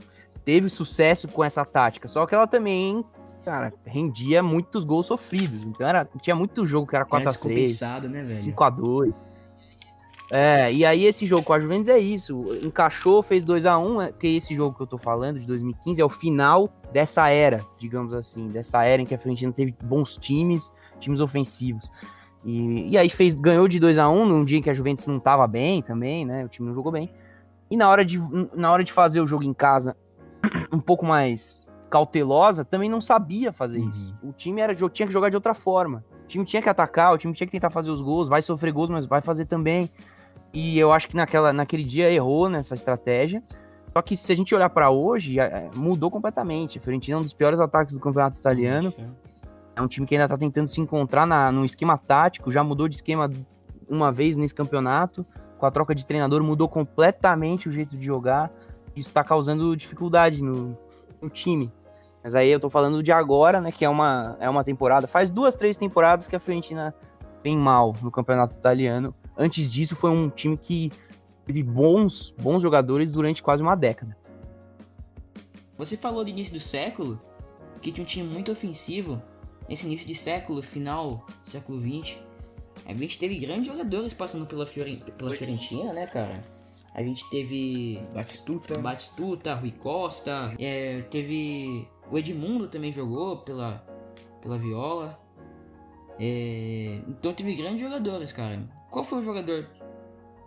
Teve sucesso com essa tática. Só que ela também, cara, rendia muitos gols sofridos. Então era, tinha muito jogo que era 4x3, né, 5x2. É, e aí esse jogo com a Juventus é isso. Encaixou, fez 2 a 1 um, porque esse jogo que eu tô falando, de 2015, é o final dessa era, digamos assim, dessa era em que a Fiorentina teve bons times, times ofensivos. E, e aí fez, ganhou de 2 a 1 um, num dia em que a Juventus não tava bem também, né? O time não jogou bem. E na hora de, na hora de fazer o jogo em casa um pouco mais cautelosa, também não sabia fazer uhum. isso. O time era, tinha que jogar de outra forma. O time tinha que atacar, o time tinha que tentar fazer os gols, vai sofrer gols, mas vai fazer também. E eu acho que naquela, naquele dia errou nessa estratégia. Só que se a gente olhar para hoje, é, mudou completamente. A Fiorentina é um dos piores ataques do campeonato italiano. É um time que ainda tá tentando se encontrar na, no esquema tático, já mudou de esquema uma vez nesse campeonato. Com a troca de treinador, mudou completamente o jeito de jogar. Isso está causando dificuldade no, no, time. Mas aí eu tô falando de agora, né? Que é uma, é uma temporada. Faz duas, três temporadas que a Fiorentina vem mal no campeonato italiano. Antes disso, foi um time que teve bons, bons jogadores durante quase uma década. Você falou no início do século que tinha um time muito ofensivo. Nesse início de século, final século XX, a gente teve grandes jogadores passando pela, Fiore... pela Fiorentina, né, cara? A gente teve Batistuta, Batistuta, Rui Costa, é, teve o Edmundo também jogou pela pela Viola. É, então teve grandes jogadores, cara. Qual foi o jogador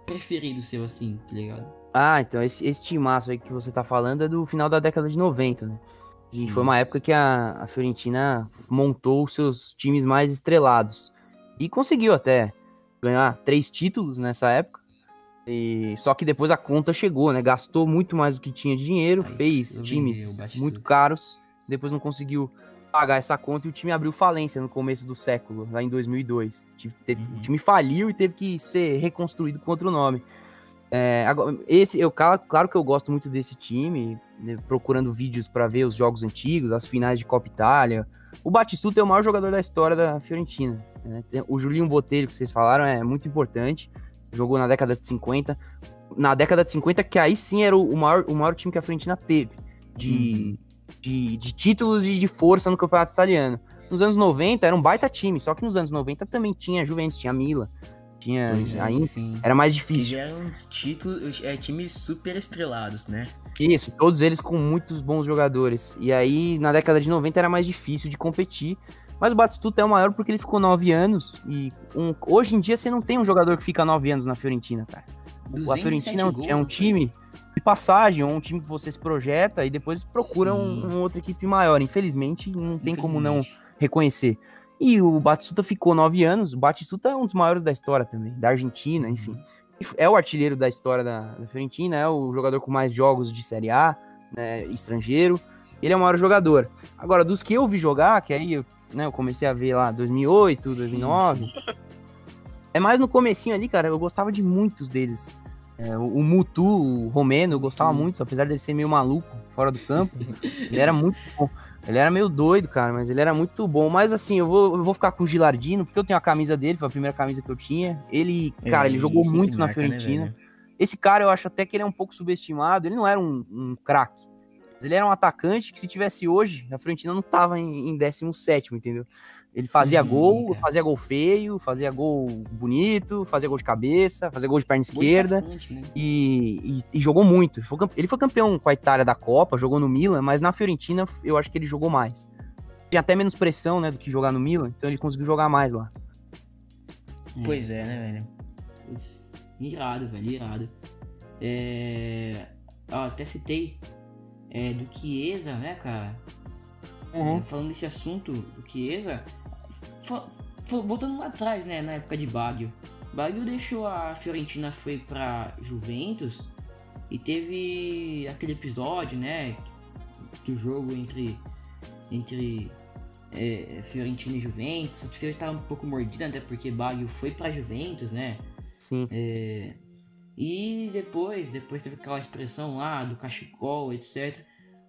preferido seu, assim, tá ligado? Ah, então esse, esse timaço aí que você tá falando é do final da década de 90, né? E Sim. foi uma época que a, a Fiorentina montou os seus times mais estrelados. E conseguiu até ganhar três títulos nessa época. E, só que depois a conta chegou, né? Gastou muito mais do que tinha de dinheiro, fez times muito caros, depois não conseguiu pagar essa conta e o time abriu falência no começo do século, lá em 2002. O time, teve, uhum. o time faliu e teve que ser reconstruído com outro nome. É, agora, esse, eu, claro que eu gosto muito desse time, né, procurando vídeos para ver os jogos antigos, as finais de Copa Itália. O Batistuta é o maior jogador da história da Fiorentina. Né? O Julinho Botelho, que vocês falaram, é muito importante. Jogou na década de 50. Na década de 50, que aí sim era o maior, o maior time que a Fiorentina teve. De, uhum de, de títulos e de força no campeonato italiano. Nos anos 90 era um baita time, só que nos anos 90 também tinha Juventus, tinha Mila, tinha é, aí, era mais difícil. Que já eram títulos, é, times super estrelados, né? Isso, todos eles com muitos bons jogadores. E aí, na década de 90 era mais difícil de competir. Mas o Batistuta é o maior porque ele ficou nove anos. E um, hoje em dia você não tem um jogador que fica nove anos na Fiorentina, cara. A Fiorentina é um, é um time de passagem, ou um time que você se projeta e depois procura um, um, outra equipe maior. Infelizmente, não tem Infelizmente. como não reconhecer. E o Batistuta ficou nove anos. O Batistuta é um dos maiores da história também, da Argentina, enfim. É o artilheiro da história da, da Fiorentina, é o jogador com mais jogos de Série A, né, estrangeiro. Ele é o maior jogador. Agora, dos que eu vi jogar, que aí eu, né, eu comecei a ver lá 2008, 2009, é mais no comecinho ali, cara, eu gostava de muitos deles. É, o, o Mutu, o Romeno, eu gostava muito, apesar dele ser meio maluco fora do campo. ele era muito bom. Ele era meio doido, cara, mas ele era muito bom. Mas assim, eu vou, eu vou ficar com o Gilardino, porque eu tenho a camisa dele, foi a primeira camisa que eu tinha. Ele, é, cara, ele jogou muito na marca, né, Fiorentina. Né, Esse cara, eu acho até que ele é um pouco subestimado. Ele não era um, um craque. Ele era um atacante que, se tivesse hoje, a Fiorentina não tava em, em 17, entendeu? Ele fazia Sim, gol, cara. fazia gol feio, fazia gol bonito, fazia gol de cabeça, fazia gol de perna Gol esquerda. né? E, e- e jogou muito. Ele foi, campeão com a Itália da Copa, jogou no Milan, mas na Fiorentina eu acho que ele jogou mais. Tinha até menos pressão, né, do que jogar no Milan, então ele conseguiu jogar mais lá. Pois é, né, velho? Putz, Irado, velho, irado. É... Até citei é, do Chiesa, né, cara? Uhum. É, falando desse assunto do Chiesa, voltando lá atrás, né, na época de Baggio. Baggio deixou a Fiorentina, foi pra Juventus e teve aquele episódio, né, do jogo entre entre é, Fiorentina e Juventus. A torcida estava um pouco mordida, até porque Baggio foi pra Juventus, né? Sim. É, e depois, depois teve aquela expressão lá do cachecol, etc.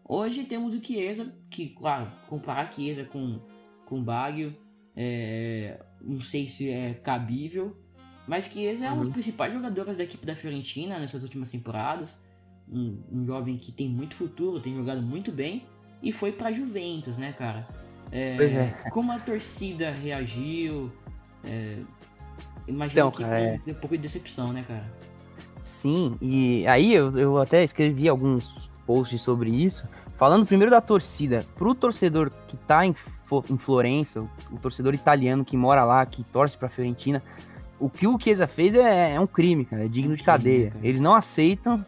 Hoje temos o Chiesa, que, claro, comparar Chiesa com, com Baggio, é, não sei se é cabível, mas Chiesa é um dos principais jogadores da equipe da Fiorentina nessas últimas temporadas. Um, um jovem que tem muito futuro, tem jogado muito bem e foi pra Juventus, né, cara? É, Pois é. Como a torcida reagiu? É, imagino Então, que cara, com um pouco de decepção, né, cara? Sim, e aí eu, eu até escrevi alguns posts sobre isso, falando primeiro da torcida. Pro torcedor que tá em, em Florença, o, torcedor italiano que mora lá, que torce pra Fiorentina, o que o Chiesa fez é, é um crime, cara, é digno de cadeia. Eles não aceitam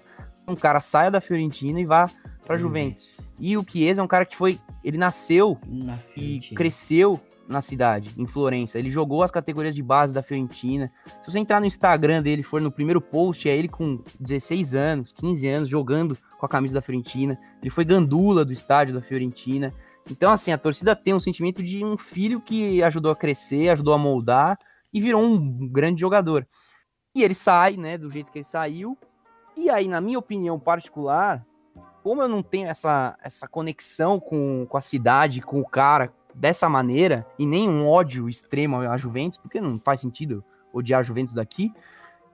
um cara saia da Fiorentina e vá pra Juventus. E o Chiesa é um cara que foi, ele nasceu Na e cresceu na cidade, em Florença. Ele jogou as categorias de base da Fiorentina. Se você entrar no Instagram dele, for no primeiro post, é ele com 16 anos, 15 anos, jogando com a camisa da Fiorentina. Ele foi gandula do estádio da Fiorentina. Então, assim, a torcida tem um sentimento de um filho que ajudou a crescer, ajudou a moldar e virou um grande jogador. E ele sai, né, do jeito que ele saiu. E aí, na minha opinião particular, como eu não tenho essa, essa conexão com, com a cidade, com o cara, dessa maneira, e nem um ódio extremo à Juventus, porque não faz sentido odiar a Juventus daqui,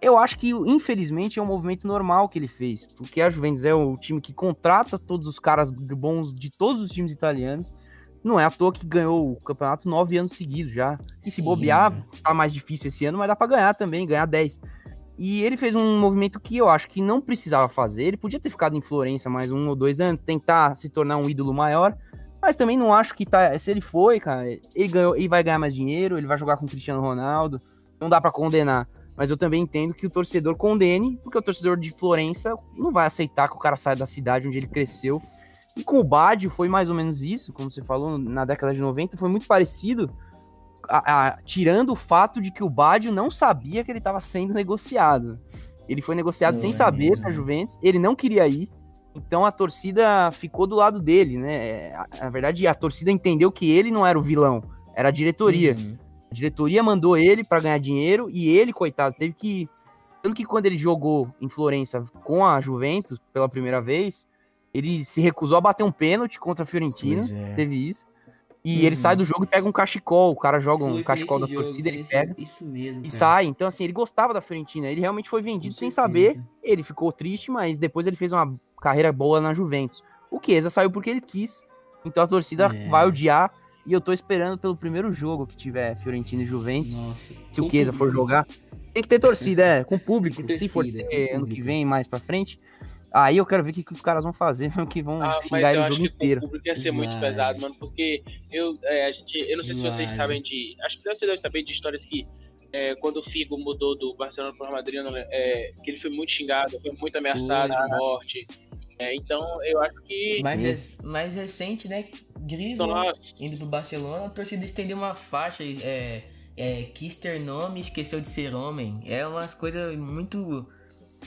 eu acho que, infelizmente, é um movimento normal que ele fez, porque a Juventus é o time que contrata todos os caras bons de todos os times italianos, não é à toa que ganhou o campeonato nove anos seguidos já, e se Sim, bobear, né? tá mais difícil esse ano, mas dá pra ganhar também, ganhar 10. E ele fez um movimento que eu acho que não precisava fazer. Ele podia ter ficado em Florença mais um ou dois anos, tentar se tornar um ídolo maior. Mas também não acho que tá. Se ele foi, cara, ele, ganhou, ele vai ganhar mais dinheiro, ele vai jogar com o Cristiano Ronaldo. Não dá pra condenar. Mas eu também entendo que o torcedor condene, porque o torcedor de Florença não vai aceitar que o cara saia da cidade onde ele cresceu. E com o Badio foi mais ou menos isso, como você falou, na década de 90, foi muito parecido a- a- tirando o fato de que o Badio não sabia que ele estava sendo negociado. Ele foi negociado Não sem é saber na Juventus, ele não queria ir, então a torcida ficou do lado dele, né? A- Na verdade, a torcida entendeu que ele não era o vilão, era a diretoria. Uhum. A diretoria mandou ele para ganhar dinheiro e ele, coitado, teve que. Tanto que quando ele jogou em Florença com a Juventus pela primeira vez, ele se recusou a bater um pênalti contra a Fiorentina. É. Teve isso. E Uhum. ele sai do jogo e pega um cachecol. O cara joga um Foi- cachecol da jogo, torcida, ele pega Isso mesmo. e cara. sai. Então, assim, ele gostava da Fiorentina. Ele realmente foi vendido sem saber. Ele ficou triste, mas depois ele fez uma carreira boa na Juventus. O Chiesa saiu porque ele quis. Então a torcida É. vai odiar. E eu tô esperando pelo primeiro jogo que tiver Fiorentina e Juventus. Nossa. Se o Chiesa for jogar, tem que ter torcida, é, com público. Tem que ter Se for ter ano que vem, mais pra frente, aí eu quero ver o que, que os caras vão fazer, que vão Ah, xingar ele o acho jogo que inteiro. o público ia ser muito Vai. pesado, mano, porque eu, é, a gente, eu não sei se vocês Vai. sabem de. Acho que vocês devem saber de histórias que é, quando o Figo mudou do Barcelona para o Real Madrid, lembro, é, que ele foi muito xingado, foi muito ameaçado de morte. É, então eu acho que. Mais, mais recente, né? Griezmann Nossa, indo pro Barcelona, a torcida estendeu uma faixa, é, é, quis ter nome, esqueceu de ser homem. É umas coisas muito,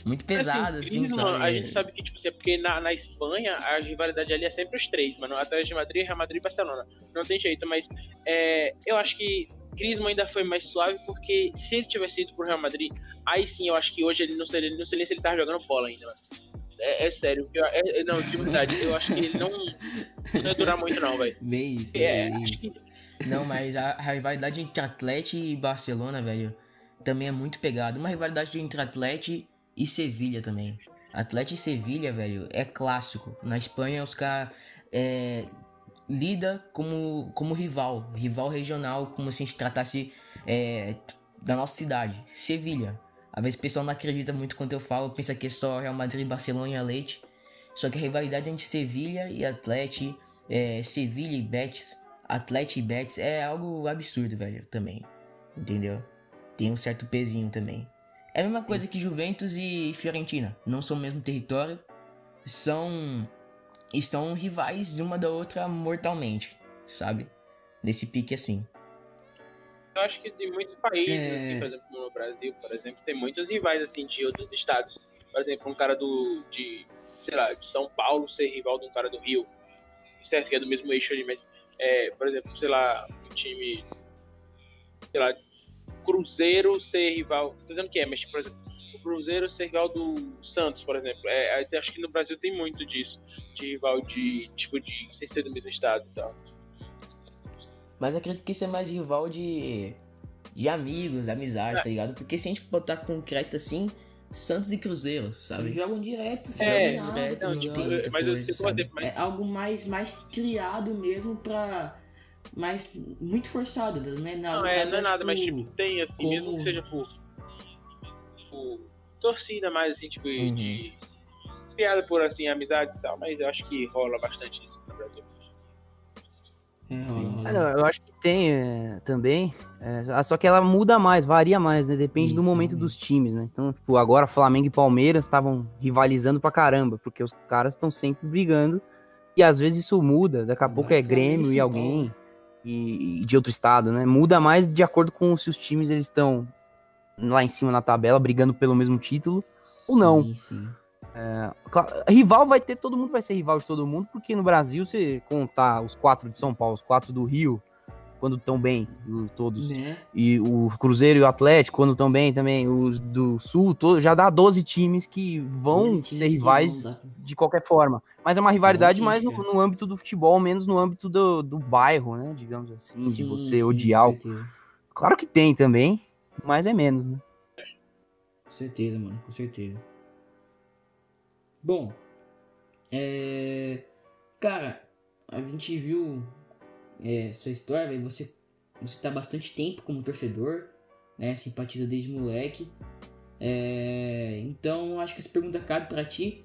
muito pesadas, assim, Griezmann, sabe? A gente sabe que, tipo assim, é porque na, na Espanha a rivalidade ali é sempre os três, mano. Atlético de Madrid, Real Madrid e Barcelona. Não tem jeito, mas é, eu acho que Griezmann ainda foi mais suave, porque se ele tivesse ido pro Real Madrid, aí sim eu acho que hoje ele não seria, não sei nem se ele tava jogando bola ainda, mano. É, é sério, porque eu- é- é- não, de verdade, eu acho que ele não, não ia durar muito não, velho. Bem isso, É, bem isso. que Não, mas a, a rivalidade entre Atlético e Barcelona, velho, também é muito pegada. Uma rivalidade entre Atlético e Sevilha também. Atlético e Sevilha, velho, é clássico. Na Espanha, os caras. É, lida como, como rival, rival regional, como se a gente tratasse é, da nossa cidade, Sevilha. Às vezes o pessoal não acredita muito quando eu falo, pensa que é só Real Madrid, Barcelona e Leite. Só que a rivalidade entre Sevilha e Atlético, é, Sevilha e Betis, Atlético e Betis é algo absurdo, velho, também. Entendeu? Tem um certo pezinho também. É a mesma coisa que Juventus e Fiorentina. Não são o mesmo território. São. E são rivais uma da outra mortalmente, sabe? Nesse pique assim. Eu acho que tem muitos países, É. assim, por exemplo, no Brasil, por exemplo, tem muitos rivais assim de outros estados. Por exemplo, um cara do. de, sei lá, de São Paulo ser rival de um cara do Rio. Certo, que é do mesmo eixo ali, mas é, por exemplo, sei lá, um time. Sei lá, Cruzeiro ser rival. Tô dizendo que é, mas por exemplo, o Cruzeiro ser rival do Santos, por exemplo. É, é, acho que no Brasil tem muito disso. De rival de. tipo, de sem ser do mesmo estado e tal. Mas acredito que isso é mais rival de. de amigos, amizade, tá ligado? Porque se a gente botar concreto assim, Santos e Cruzeiro, sabe? Jogam direto, se É, jogam direto, não, não, tipo, tem muita mas coisa, sabe? mas É algo mais, mais criado mesmo pra. Mais. Muito forçado, não é nada. Não, é, não é nada, mas tipo, tipo, tem assim, como- mesmo que seja por, por torcida mais assim, tipo, Uhum. de piada por assim, amizade e tal, mas eu acho que rola bastante isso no Brasil. É, Sim, sim. Ah, não, eu acho que tem é, também. é, ah, só que ela muda mais, varia mais, né? Depende do Isso, momento isso. dos times, né? Então, tipo, agora Flamengo e Palmeiras estavam rivalizando pra caramba, porque os caras estão sempre brigando. E às vezes isso muda, daqui a pouco é Flamengo e Grêmio e alguém e, e de outro estado, né? Muda mais de acordo com se os times eles estão lá em cima na tabela brigando pelo mesmo título ou não. Sim, sim. Claro, rival vai ter, todo mundo vai ser rival de todo mundo, porque no Brasil, você contar os quatro de São Paulo, os quatro do Rio, quando estão bem, todos, Né? e o Cruzeiro e o Atlético, quando estão bem também, os do Sul, to- já dá 12 times que vão 12 times ser rivais de qualquer forma. Mas é uma rivalidade mais no, no âmbito do futebol, menos no âmbito do, do bairro, né? Digamos assim, de Sim, você sim, odiar. Claro que tem também, mas é menos, né? Com certeza, mano, com certeza. Bom, é. Cara, a gente viu é, sua história, velho. Você, você tá bastante tempo como torcedor, né? Simpatiza desde moleque. É, então, acho que essa pergunta cabe pra ti.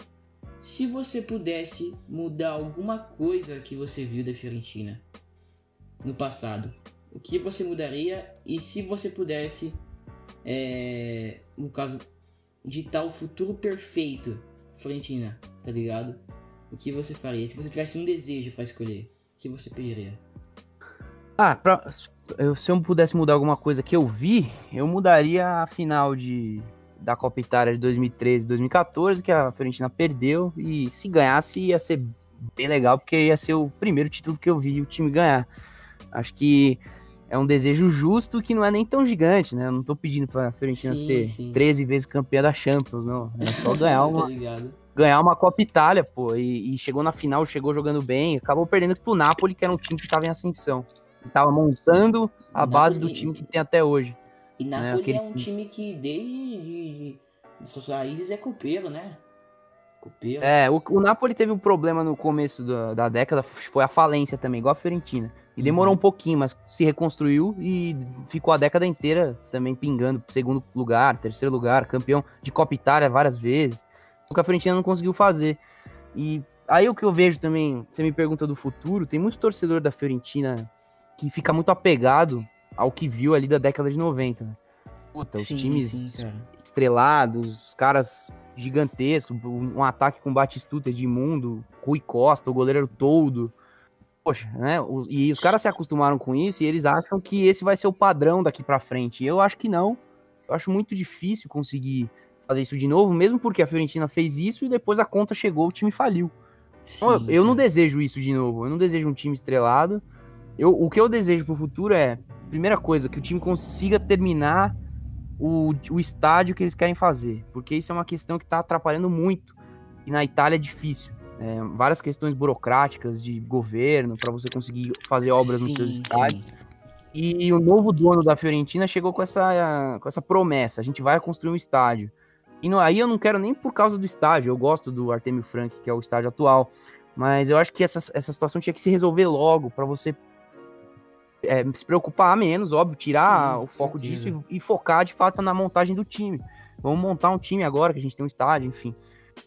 Se você pudesse mudar alguma coisa que você viu da Fiorentina no passado, o que você mudaria? E se você pudesse, é, no caso, ditar o futuro perfeito Fiorentina, tá ligado? O que você faria? Se você tivesse um desejo pra escolher, o que você pediria? Ah, pra- se eu pudesse mudar alguma coisa que eu vi, eu mudaria a final de, da Copa Itália de 2013 2014, que a Fiorentina perdeu, e se ganhasse ia ser bem legal, porque ia ser o primeiro título que eu vi o time ganhar. Acho que é um desejo justo que não é nem tão gigante, né? Eu não tô pedindo pra Fiorentina Sim, ser sim. 13 vezes campeã da Champions, não. É só ganhar uma, tá ligado? ganhar uma Copa Itália, pô, e, e chegou na final, chegou jogando bem, acabou perdendo pro Napoli, que era um time que tava em ascensão. E tava montando a O base Napoli- do time que tem até hoje. E Napoli aquele é um time que desde de, de suas raízes é copeiro, né? Copeiro. É, o, o Napoli teve um problema no começo da, da década, foi a falência também, igual a Fiorentina. E demorou um pouquinho, mas se reconstruiu e ficou a década inteira também pingando segundo lugar, terceiro lugar, campeão de Copa Itália várias vezes. O que a Fiorentina não conseguiu fazer. E aí o que eu vejo também, você me pergunta do futuro, tem muito torcedor da Fiorentina que fica muito apegado ao que viu ali da década de 90, né? Puta, os Sim, times sim, estrelados, os caras gigantescos, um ataque com Batistuta, Edmundo, Rui Costa, o goleiro todo. Poxa, né? E os caras se acostumaram com isso e eles acham que esse vai ser o padrão daqui pra frente. E eu acho que não. Eu acho muito difícil conseguir fazer isso de novo, mesmo porque a Fiorentina fez isso e depois a conta chegou, o time faliu. Então, eu- Sim, eu não cara. desejo isso de novo. Eu não desejo um time estrelado. Eu, o que eu desejo pro futuro é, primeira coisa, que o time consiga terminar o, o estádio que eles querem fazer. Porque isso é uma questão que tá atrapalhando muito. E na Itália é difícil. É, várias questões burocráticas de governo para você conseguir fazer obras nos seus Sim, estádios. sim. E o novo dono da Fiorentina chegou com essa, com essa promessa: a gente vai construir um estádio. E aí eu não quero nem por causa do estádio, eu gosto do Artemio Frank, que é o estádio atual. Mas eu acho que essa, essa situação tinha que se resolver logo para você é, se preocupar menos, óbvio, tirar Sim, o foco disso e, e focar de fato na montagem do time. Vamos montar um time agora que a gente tem um estádio, enfim.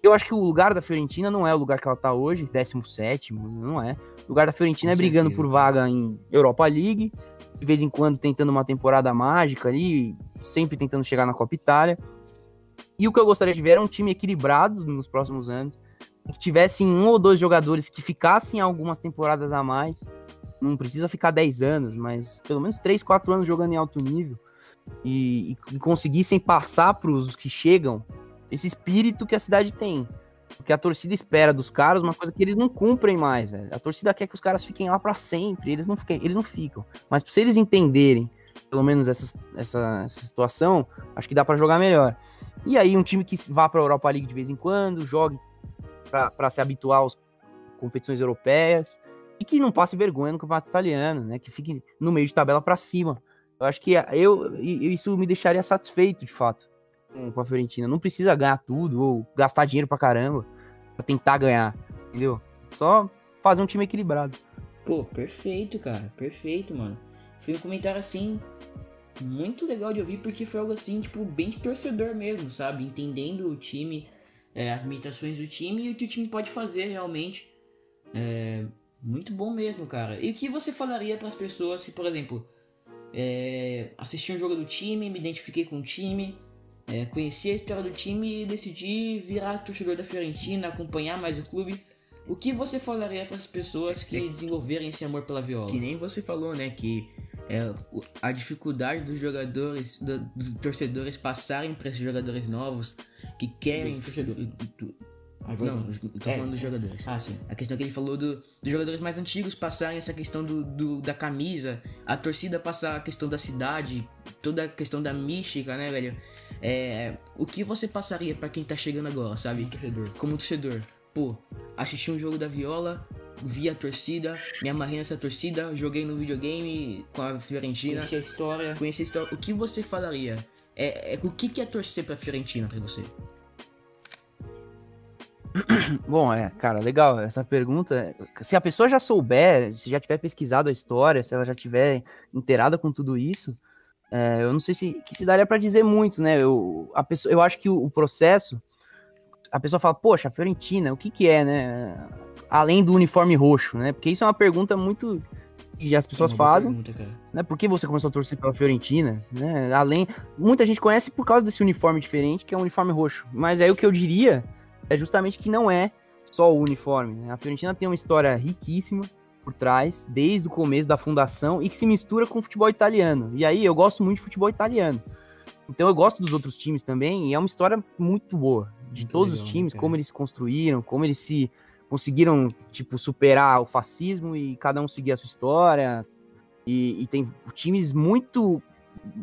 Eu acho que o lugar da Fiorentina não é o lugar que ela tá hoje, 17, não é. O lugar da Fiorentina Com é brigando certeza. por vaga em Europa League, de vez em quando tentando uma temporada mágica ali, sempre tentando chegar na Copa Itália. E o que eu gostaria de ver era um time equilibrado nos próximos anos, que tivessem um ou dois jogadores que ficassem algumas temporadas a mais. Não precisa ficar 10 anos, mas pelo menos 3, 4 anos jogando em alto nível. E, e- e conseguissem passar para os que chegam esse espírito que a cidade tem. Porque a torcida espera dos caras uma coisa que eles não cumprem mais, velho. A torcida quer que os caras fiquem lá para sempre, eles não, fiquem, eles não ficam. Mas se eles entenderem, pelo menos essa, essa, essa situação, acho que dá para jogar melhor. E aí um time que vá para a Europa League de vez em quando, jogue para se habituar às competições europeias e que não passe vergonha no campeonato italiano, né? Que fique no meio de tabela para cima. Eu acho que eu isso me deixaria satisfeito, de fato, com a Fiorentina. Não precisa ganhar tudo ou gastar dinheiro pra caramba pra tentar ganhar, entendeu? Só fazer um time equilibrado. Pô, perfeito, cara. Perfeito, mano. Foi um comentário assim. Muito legal de ouvir, porque foi algo assim, tipo, bem de torcedor mesmo, sabe? Entendendo o time, é, as limitações do time e o que o time pode fazer realmente. É. Muito bom mesmo, cara. E o que você falaria para as pessoas que, por exemplo, é, assisti um jogo do time, me identifiquei com o time, é, conheci a história do time e decidi virar torcedor da Fiorentina, acompanhar mais o clube. O que você falaria para as pessoas que desenvolverem esse amor pela viola? Que nem você falou, né? Que é, a dificuldade dos jogadores, do- dos torcedores passarem para esses jogadores novos que querem. Não, tô É. falando dos jogadores. Ah, sim. A questão que ele falou do, dos jogadores mais antigos passarem essa questão do, do- da camisa, a torcida passar a questão da cidade, toda a questão da mística, né, velho? É, o que você passaria pra quem tá chegando agora, sabe? Torcedor. Como torcedor. Pô, assisti um jogo da Viola, vi a torcida, me amarrei nessa torcida, joguei no videogame com a Fiorentina, Conheci a história. conheci a história. O que você falaria? É, é- o que, que é torcer pra Fiorentina pra você? Bom, é, cara, legal essa pergunta. Se a pessoa já souber, se já tiver pesquisado a história, se ela já tiver inteirada com tudo isso, é, eu não sei se que se daria pra dizer muito, né? Eu, a pessoa, eu acho que o, o processo, a pessoa fala, poxa, Fiorentina, o que que é, né? Além do uniforme roxo, né? Porque isso é uma pergunta muito que as pessoas boa fazem pergunta, né? Por que você começou a torcer pela Fiorentina, né? Além, muita gente conhece por causa desse uniforme diferente, que é o uniforme roxo. Mas aí o que eu diria é justamente que não é só o uniforme. né? A Fiorentina tem uma história riquíssima por trás, desde o começo da fundação e que se mistura com o futebol italiano. E aí eu gosto muito de futebol italiano. Então eu gosto dos outros times também e é uma história muito boa de Muito todos legal, os times, cara? como eles se construíram, como eles se conseguiram tipo superar o fascismo e cada um seguir a sua história, e, e tem times muito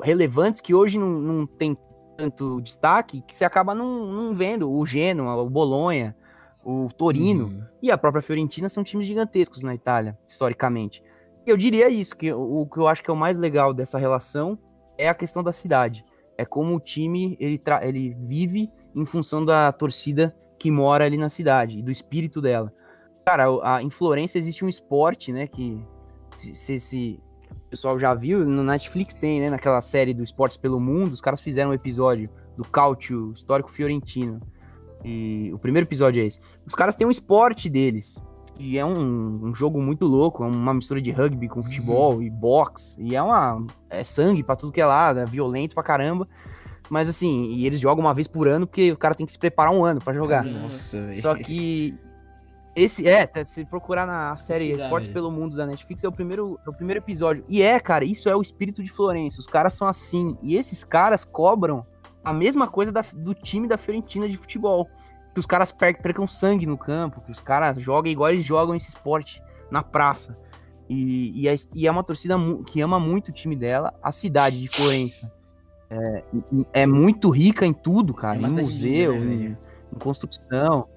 relevantes que hoje não, não tem tanto destaque, que você acaba não, não vendo. O Genoa, o Bolonha, o Torino Hum, e a própria Fiorentina são times gigantescos na Itália, historicamente. Eu diria isso, que o, o que eu acho que é o mais legal dessa relação é a questão da cidade. É como o time ele, ele vive em função da torcida que mora ali na cidade e do espírito dela. Cara, a, em Florença existe um esporte, né, que se, se, se o pessoal já viu, no Netflix tem, né, naquela série do Esportes pelo Mundo, os caras fizeram um episódio do Cautio histórico fiorentino. E o primeiro episódio é esse. Os caras têm um esporte deles. E é um, um jogo muito louco, é uma mistura de rugby com futebol e boxe. E é uma. É sangue pra tudo que é lado, é violento pra caramba. Mas assim, e eles jogam uma vez por ano porque o cara tem que se preparar um ano pra jogar. Nossa. Só que. Esse, é, tá, se procurar na série Esportes pelo Mundo da Netflix, é o, primeiro, é o primeiro episódio. E é, cara, isso é o espírito de Florença. Os caras são assim. E esses caras cobram a mesma coisa da- do time da Fiorentina de futebol. Que os caras per- percam sangue no campo, que os caras joguem igual eles jogam esse esporte na praça. E, e, é, e é uma torcida que ama muito o time dela, a cidade de Florença. É, é muito rica em tudo, cara. É em cidade museu, né, em, em construção.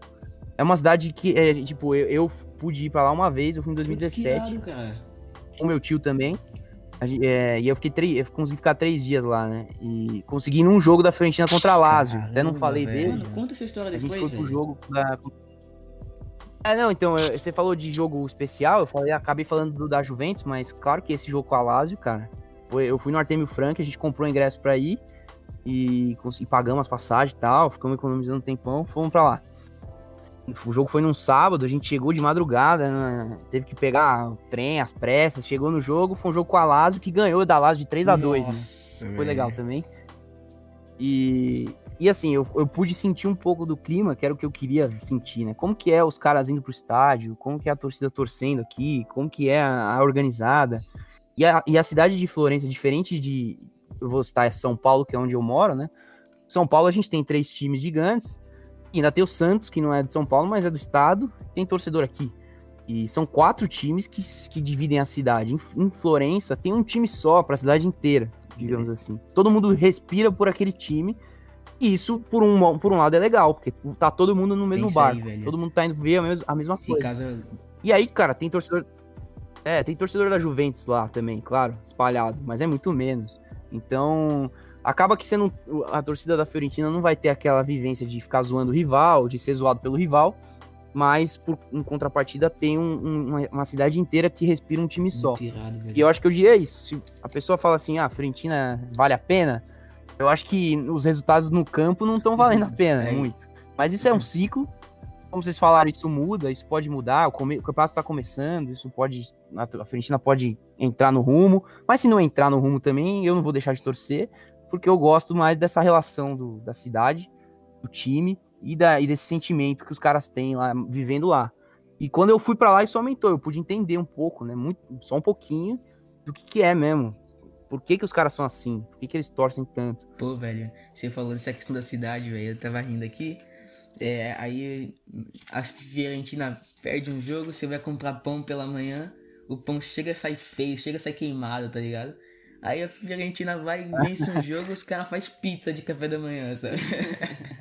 É uma cidade que, é, tipo, eu, eu pude ir pra lá uma vez, eu fui em Putz, que 2017 irado, cara. com meu tio também. A gen- é, e eu fiquei três, eu consegui ficar três dias lá, né? E consegui ir num jogo da Fiorentina contra a Lazio. Até não Caramba, falei velho. dele. Mano, conta essa história A gente depois, foi pro velho. jogo da... É, não, então, eu- você falou de jogo especial, eu falei, acabei falando do da Juventus, mas claro que esse jogo com a Lazio, cara, foi- eu fui no Artemio Frank, a gente comprou o ingresso pra ir e, cons- e pagamos as passagens e tal, ficamos economizando um tempão, fomos pra lá. O jogo foi num sábado, a gente chegou de madrugada, né, teve que pegar o trem, as pressas, chegou no jogo, foi um jogo com a Lazio que ganhou da Lazio de 3 a 2 né? Nossa, Foi velho. legal também. E, e assim, eu, eu pude sentir um pouco do clima, que era o que eu queria sentir, né? Como que é os caras indo pro estádio, como que é a torcida torcendo aqui, como que é a, a organizada. E a, e a cidade de Florença, diferente de. Eu vou citar São Paulo, que é onde eu moro, né? São Paulo a gente tem três times gigantes. E ainda tem o Santos, que não é de São Paulo, mas é do estado. Tem torcedor aqui. E são quatro times que, que dividem a cidade. Em, em Florença tem um time só para a cidade inteira, digamos assim. Todo mundo respira por aquele time. E isso, por um, por um lado, é legal, porque tá todo mundo no mesmo aí, barco. velho. todo mundo tá indo ver a mesma, a mesma Se coisa. E aí, cara, tem torcedor. É, tem torcedor da Juventus lá também, claro, espalhado, mas é muito menos. Então, acaba que você não. A torcida da Fiorentina não vai ter aquela vivência de ficar zoando o rival, de ser zoado pelo rival, mas por, em contrapartida tem um- um- uma, cidade inteira que respira um time só. irado. E eu acho que eu diria isso. Se a pessoa fala assim, ah, a Fiorentina vale a pena, eu acho que os resultados no campo não estão valendo a pena É. muito. Mas isso é um ciclo. Como vocês falaram, isso muda, isso pode mudar. O, come- o campeonato está começando, isso pode. A Fiorentina pode entrar no rumo. Mas se não entrar no rumo também, eu não vou deixar de torcer, porque eu gosto mais dessa relação do- da cidade, do time e, da, e desse sentimento que os caras têm lá, vivendo lá. E quando eu fui pra lá, isso aumentou. Eu pude entender um pouco, né? Muito, só um pouquinho do que, que é mesmo. Por que, que os caras são assim? Por que, que eles torcem tanto? Pô, velho, você falou dessa questão da cidade, velho, eu tava rindo aqui. É, aí a Fiorentina perde um jogo, você vai comprar pão pela manhã, o pão chega a sair feio, chega a sair queimado, tá ligado? Aí a Fiorentina vai e vence um jogo, os caras fazem pizza de café da manhã, sabe?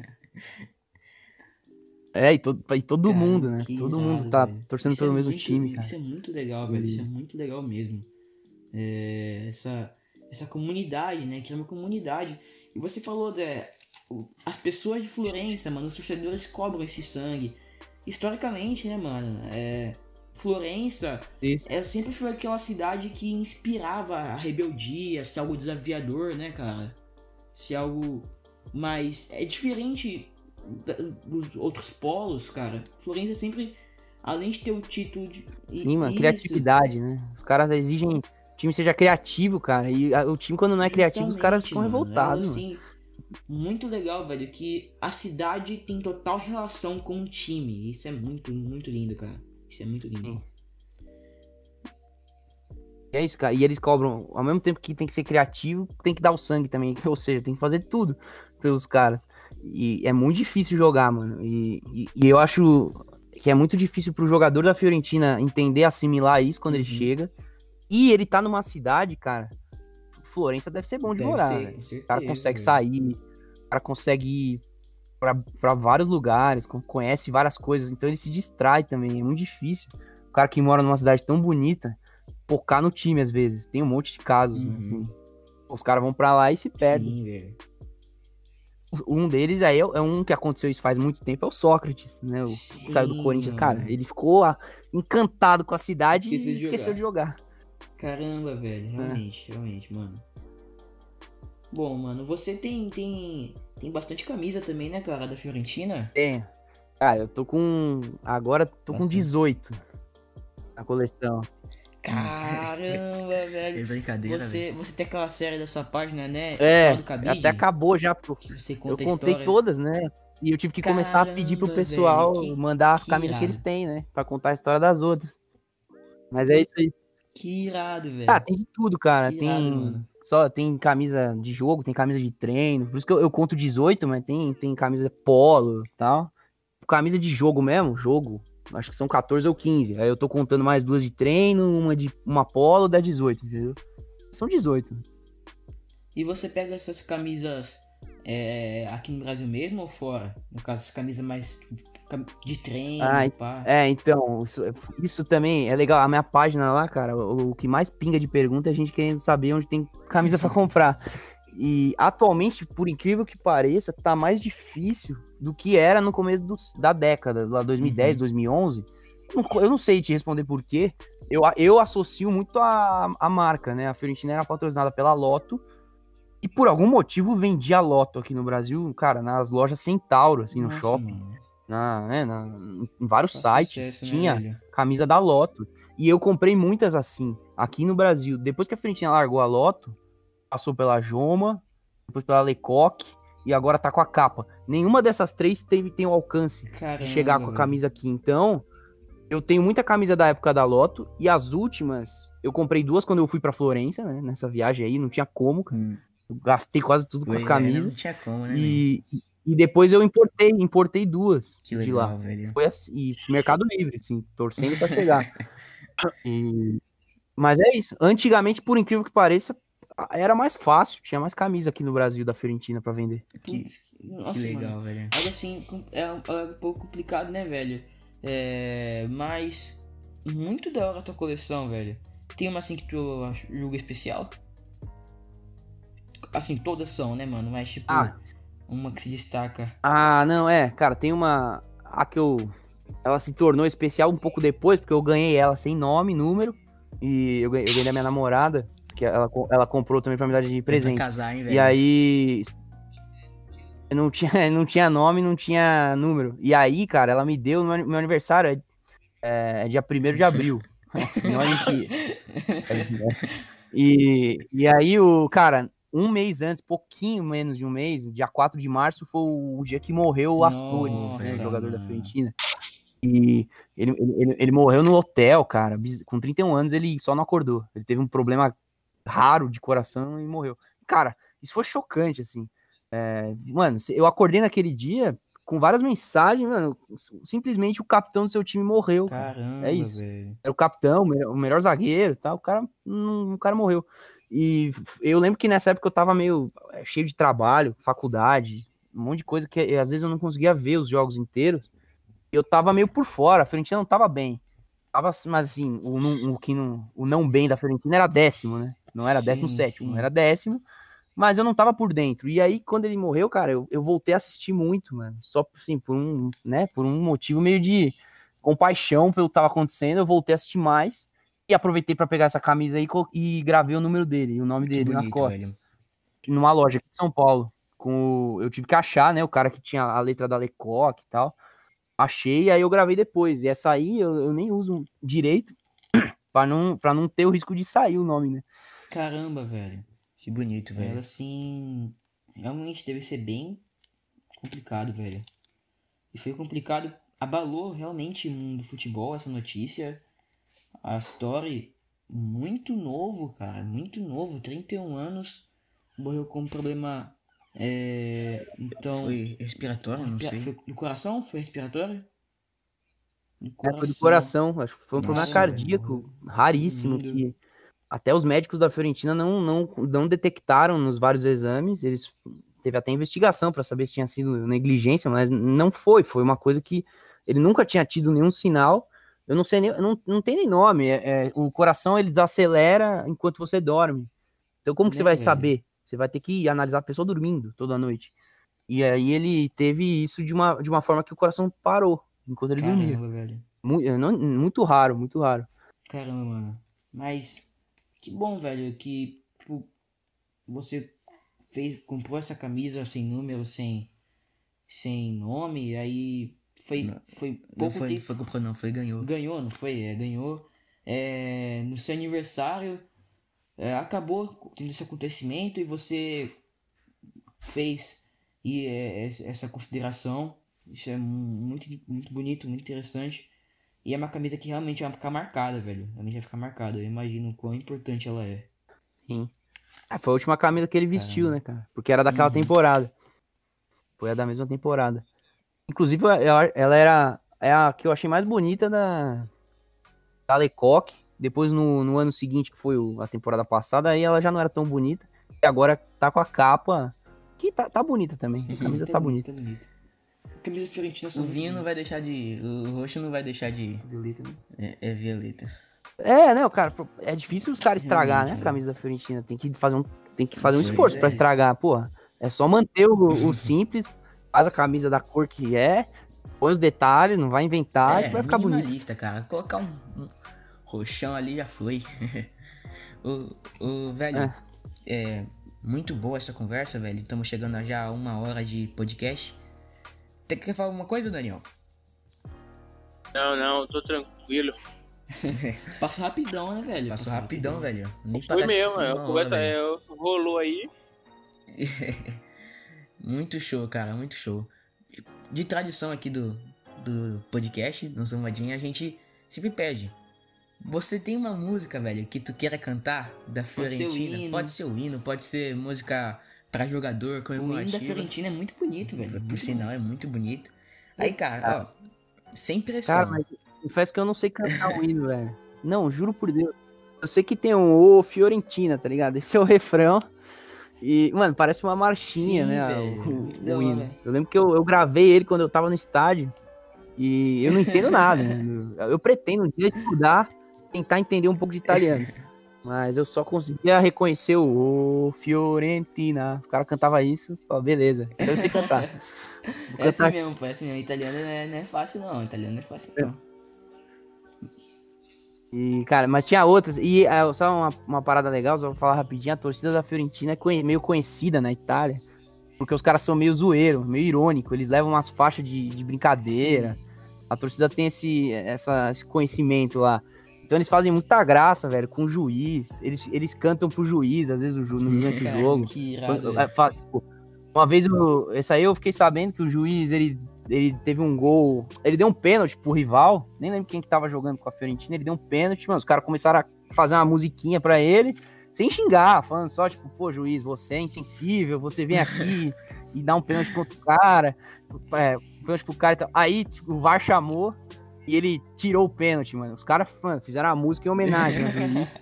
É, e todo, e todo Cara, mundo, né? Todo mundo tá velho. torcendo Isso pelo é mesmo muito- time, cara. Isso é muito legal, velho. Isso é muito legal mesmo. É, essa, essa comunidade, né? Que é uma comunidade. E você falou o- as pessoas de Florença, mano, os torcedores cobram esse sangue. Historicamente, né, mano? É, Florença Isso. é, sempre foi aquela cidade que inspirava a rebeldia, ser algo desafiador, né, cara? Ser algo mais. É diferente da- dos outros polos, cara. Florença sempre, além de ter o título de. Sim, mano, isso, criatividade, né? Os caras exigem que o time seja criativo, cara. E a- o time, quando não é criativo, os caras ficam mano, revoltados, é algo, assim, muito legal, velho, que a cidade tem total relação com o time. Isso é muito, muito lindo, cara. Isso é muito lindo. E é isso, cara. E eles cobram, ao mesmo tempo que tem que ser criativo, tem que dar o sangue também. Ou seja, tem que fazer tudo pelos caras. E é muito difícil jogar, mano. E, e, e eu acho que é muito difícil pro jogador da Fiorentina entender, assimilar isso quando ele Uhum. chega. E ele tá numa cidade, cara. Florença deve ser bom de Deve morar, ser, né? com O certeza, cara consegue sair, o cara consegue pra vários lugares, con- conhece várias coisas, então ele se distrai também, é muito difícil. O cara que mora numa cidade tão bonita, focar no time às vezes. Tem um monte de casos, né? Uhum. assim. Os caras vão pra lá e se perdem. Sim, velho. Um deles aí é, é um que aconteceu isso faz muito tempo, é o Sócrates, né? O que saiu do Corinthians. Cara, ele ficou encantado com a cidade Esqueceu e de esqueceu de jogar. Caramba, velho, realmente, realmente, mano. Bom, mano, você tem, tem, tem bastante camisa também, né, cara, da Fiorentina? Tem. Cara, eu tô com. Agora tô com Bastante. 18 na coleção. Caramba, É velho. brincadeira, Você, você tem aquela série da sua página, né? É, até acabou já, porque Que você eu conta a contei história. todas, né? E eu tive que começar a pedir pro Caramba, pessoal velho, que- mandar a que camisa que irado. eles têm, né? Pra contar a história das outras. Mas é isso aí. Que irado, velho. Ah, tem de tudo, cara. Que tem irado, mano. Só tem camisa de jogo, tem camisa de treino. Por isso que eu, eu conto 18, mas tem, tem camisa polo e tal. Camisa de jogo mesmo, jogo. Acho que são 14 ou 15. Aí eu tô contando mais duas de treino, uma de uma polo, dá 18, entendeu? São 18. E você pega essas camisas é, aqui no Brasil mesmo ou fora? No caso, essas camisas mais tipo, de treino, Ah, pá. É, então, isso, isso também é legal. A minha página lá, cara, o, o que mais pinga de pergunta é a gente querendo saber onde tem camisa pra comprar. E atualmente, por incrível que pareça, tá mais difícil do que era no começo da década, lá 2010, 2011. Eu não- sei te responder por quê. Eu, eu associo muito a, a marca, né? A Fiorentina era patrocinada pela Loto. E por algum motivo vendia Loto aqui no Brasil, cara, nas lojas Centauro, assim, no Nossa, shopping, mano. na, né, na- em vários sites. né, tinha velho? camisa da Loto. E eu comprei muitas assim, aqui no Brasil. Depois que a Fiorentina largou a Loto, passou pela Joma, depois pela Lecoque e agora tá com a capa. Nenhuma dessas três teve, tem o alcance Caramba, de chegar com a camisa aqui. Então, eu tenho muita camisa da época da Loto e as últimas, eu comprei duas quando eu fui pra Florença, né? Nessa viagem aí, não tinha como, cara. Hum. Eu gastei quase tudo com as Pois é, camisas. Não tinha como, né, e, e depois eu importei, importei duas Que de lá legal, velho. foi assim, e Mercado Livre, assim, torcendo pra chegar. E- Mas é isso. Antigamente, por incrível que pareça, era mais fácil, tinha mais camisa aqui no Brasil da Fiorentina pra vender. Que, Putz, que nossa, legal, mano. velho. Mas assim, é um, é um pouco complicado, né, velho? É, mas muito da hora a tua coleção, velho. Tem uma assim que tu julga especial? Assim, todas são, né, mano? Mas tipo, Ah, uma que se destaca. ah, não, é, cara, tem uma. A que eu. Ela se tornou especial um pouco depois, porque eu ganhei ela sem nome, número. E eu ganhei, eu ganhei da minha namorada, que ela, ela comprou também pra me dar de Pra presente. casar, hein, velho. E aí. Não tinha, não tinha nome, não tinha número. E aí, cara, ela me deu. Meu, meu aniversário é, é, é dia 1 de abril. não é mentira. E, e aí, o cara, um mês antes, pouquinho menos de um mês, dia 4 de março, foi o dia que morreu o Nossa, né, o jogador da. Fiorentina. E ele, ele, ele- morreu no hotel, cara. Com 31 anos, ele só não acordou. Ele teve um problema raro de coração e morreu. Cara, isso foi chocante, assim. É, mano, eu acordei naquele dia com várias mensagens, mano. Simplesmente o capitão do seu time morreu. cara. Caramba, É isso. velho. Era o capitão, o melhor, zagueiro tal. O cara, hum, o cara morreu. E eu lembro que nessa época eu tava meio é, cheio de trabalho, faculdade, um monte de coisa que eh, às vezes eu não conseguia ver os jogos inteiros. Eu tava meio por fora, a Fiorentina não tava bem. Tava, mas assim, o, não- o que não, o não bem da Fiorentina era décimo, né? Não era Sim, décimo sétimo, sim. era décimo. Mas eu não tava por dentro. E aí, quando ele morreu, cara, eu, eu voltei a assistir muito, mano. Só, assim, por um, né, por um motivo meio de compaixão pelo que tava acontecendo, eu voltei a assistir mais. E aproveitei pra pegar essa camisa aí e gravei o número dele, e o nome dele nas bonito, costas. velho. Numa loja aqui de São Paulo. Com o- Eu tive que achar, né? O cara que tinha a letra da Lecoq e tal. Achei, aí eu gravei depois. E essa aí eu, eu nem uso direito pra não, pra não ter o risco de sair o nome, né? Caramba, velho. Que bonito, Ela velho. assim. Realmente deve ser bem complicado, velho. E foi complicado. Abalou realmente o mundo do futebol essa notícia. A Story, muito novo, cara. Muito novo. 31 anos. Morreu com um problema. É. Então. Foi respiratório, não sei. Foi do coração? Foi respiratório? Do É, foi do coração, acho que foi um problema cardíaco raríssimo Lindo. que até os médicos da Fiorentina não, não, não detectaram nos vários exames. Eles teve até investigação para saber se tinha sido negligência, mas não foi. Foi uma coisa que ele nunca tinha tido nenhum sinal. Eu não sei nem, não, não tem nem nome. É, é, o coração ele desacelera enquanto você dorme. Então como que você vai velho? saber? Você vai ter que analisar a pessoa dormindo toda noite. E aí ele teve isso de uma, de uma forma que o coração parou enquanto ele dormia. Caramba, velho. Mu- eu não- muito raro, muito raro. Caramba, mano. Mas que bom, velho, que tipo, você fez, comprou essa camisa sem número, sem sem nome, aí foi Não, foi pouco foi, tempo. foi comprou, não, foi ganhou. Ganhou, não foi? É, ganhou. É, no seu aniversário é, acabou tendo esse acontecimento e você fez e é, essa- consideração. Isso é mu- muito, muito bonito, muito interessante. E é uma camisa que realmente vai ficar marcada, velho. Realmente vai ficar marcada. Eu imagino o quão importante ela é. Sim. Ah, foi a última camisa que ele vestiu, né, cara? Porque era daquela temporada. Foi a da mesma temporada. Inclusive, ela, ela era é a que eu achei mais bonita da, da Lecoq. Depois, no, no ano seguinte, que foi o- a temporada passada, aí ela já não era tão bonita. E agora tá com a capa, que tá, tá bonita também. A camisa tá bonita. Tá bonita. Camisa Fiorentina O são vinho não vai deixar de. O roxo não vai deixar de. Violeta, né? É, é violeta. É, né, cara, é difícil os caras estragar, né, a camisa da Fiorentina. Tem que fazer um, Tem que fazer um esforço pra é. estragar. Porra, é só manter o, o simples, faz a camisa da cor que é, põe os detalhes, não vai inventar é, e vai ficar bonito. cara. Colocar um, um roxão ali já foi. o, o velho, É. é. muito boa essa conversa, velho. Estamos chegando já a uma hora de podcast. Tem quer falar alguma coisa, Daniel? Não, não, tô tranquilo. Passa rapidão, né, velho? Passou Passa rapidão, velho. Nem Foi que mesmo, é, a conversa é, rolou aí. Muito show, cara, muito show. De tradição aqui do, do podcast, no Zamadinha, a gente sempre pede. Você tem uma música, velho, que tu queira cantar da Pode ser o Fiorentina? hino. Pode ser o hino, pode ser música pra jogador, O hino da comemorativa. Fiorentina é muito bonito, velho. Por Muito sinal, é muito bonito. Aí, cara, ó, sem pressão. Cara, mas confesso que eu não sei cantar o hino, velho. Não, juro por Deus. Eu sei que tem um O Fiorentina, tá ligado? Esse é o refrão. E, mano, parece uma marchinha, Sim, né? O, o hino. Eu lembro que eu, eu gravei ele quando eu tava no estádio. E eu não entendo nada. né? Eu pretendo um dia estudar, tentar entender um pouco de italiano. Mas eu só conseguia reconhecer o, o Fiorentina. Os caras cantavam isso, falava, beleza, isso eu sei cantar. Vou É assim mesmo, pô, é assim mesmo. Italiano não é, não é fácil, não. Italiano não é fácil, não. E, cara, mas tinha outras. E ah, só uma, uma parada legal, só vou falar rapidinho. A torcida da Fiorentina é conhe- meio conhecida na Itália. Porque os caras são meio zoeiro, meio irônico. Eles levam umas faixas de, de brincadeira. A torcida tem esse, essa, esse conhecimento lá. Então eles fazem muita graça, velho, com o juiz. Eles, eles cantam pro juiz, às vezes, o ju, no durante o jogo. Que irado, é, fa- tipo, Uma vez, eu, essa aí eu fiquei sabendo que o juiz, ele, ele teve um gol, ele deu um pênalti pro rival, nem lembro quem que tava jogando com a Fiorentina, ele deu um pênalti, mano, os caras começaram a fazer uma musiquinha pra ele, sem xingar, falando só, tipo, pô, juiz, você é insensível, você vem aqui e dá um pênalti pro outro cara, é, pênalti pro cara e tal. Aí, tipo, o VAR chamou e ele tirou o pênalti, mano. Os caras, fizeram a música em homenagem ao juiz.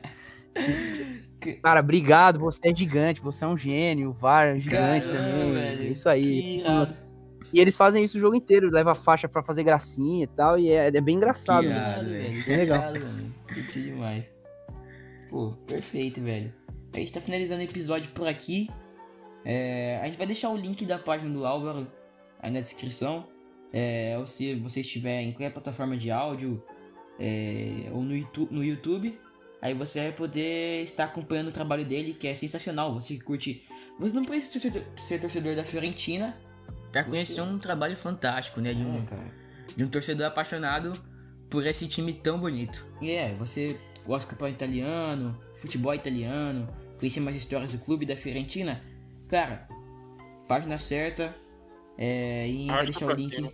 Cara, obrigado, você é gigante, você é um gênio, o VAR é gigante Caramba, também. velho. É isso aí. Que irado. E eles fazem isso o jogo inteiro, leva a faixa pra fazer gracinha e tal, e é, é bem engraçado. Que né? irado. Irado, velho. Bem legal. Irado, mano. Curti demais. Pô, perfeito, velho. A gente tá finalizando o episódio por aqui. É, a gente vai deixar o link da página do Álvaro aí na descrição. É, ou se você estiver em qualquer plataforma de áudio é, ou no YouTube, no YouTube, aí você vai poder estar acompanhando o trabalho dele, que é sensacional. Você que curte. Você não precisa ser torcedor da Fiorentina. Pra conhecer um trabalho fantástico, né? De um, É, cara. de um torcedor apaixonado por esse time tão bonito. E é, você gosta do campeonato italiano, futebol italiano, conhecer mais histórias do clube da Fiorentina, cara, página certa. É, e deixar o link.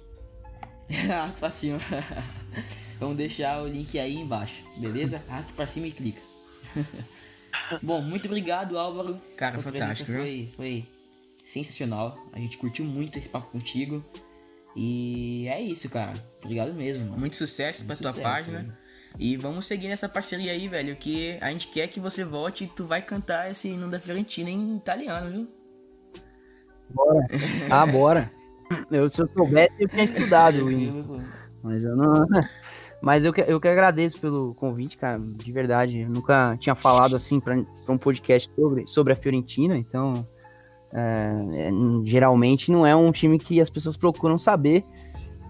pra cima. Vamos deixar o link aí embaixo, beleza? Arrasta pra cima e clica. Bom, muito obrigado, Álvaro. Cara, fantástico, presença Foi, foi sensacional. A gente curtiu muito esse papo contigo. E é isso, cara. Obrigado mesmo, mano. Muito sucesso pra tua sucesso, página. velho. E vamos seguir nessa parceria aí, velho. Que a gente quer que você volte e tu vai cantar esse hino da Fiorentina em italiano, viu? Ah, bora. Eu, se eu soubesse, eu tinha estudado o hino. Mas eu não. Mas eu que, eu que agradeço pelo convite, cara, de verdade. Eu nunca tinha falado assim para um podcast sobre, sobre a Fiorentina, então é, geralmente não é um time que as pessoas procuram saber.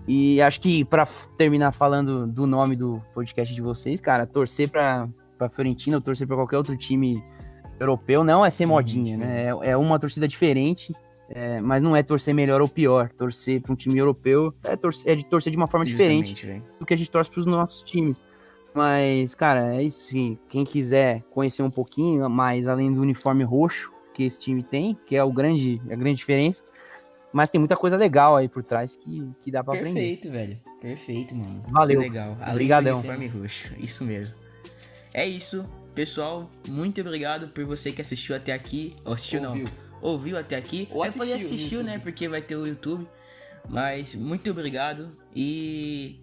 E acho que para terminar falando do nome do podcast de vocês, cara, torcer para para Fiorentina ou torcer para qualquer outro time europeu não é ser modinha, né? É, é uma torcida diferente. é, mas não é torcer melhor ou pior. Torcer para um time europeu é, torcer, é de torcer de uma forma diferente Justamente, velho. do que a gente torce pros nossos times. Mas, cara, é isso. Quem quiser conhecer um pouquinho mais além do uniforme roxo que esse time tem, que é o grande, a grande diferença. Mas tem muita coisa legal aí por trás que, que dá pra aprender. Perfeito, velho. Perfeito, mano. Valeu. Que legal. Obrigadão. roxo. Isso mesmo. É isso. Pessoal, muito obrigado por você que assistiu até aqui. Ou assistiu Ouviu. não. Ouviu até aqui. Ou falei assistiu assistiu, né? Porque vai ter o YouTube. Mas muito obrigado. E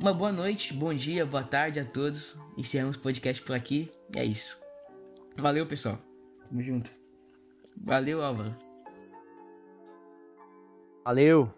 uma boa noite, bom dia, boa tarde a todos. Encerramos o podcast por aqui. E é isso. Valeu, pessoal. Tamo junto. Valeu, Álvaro. Valeu.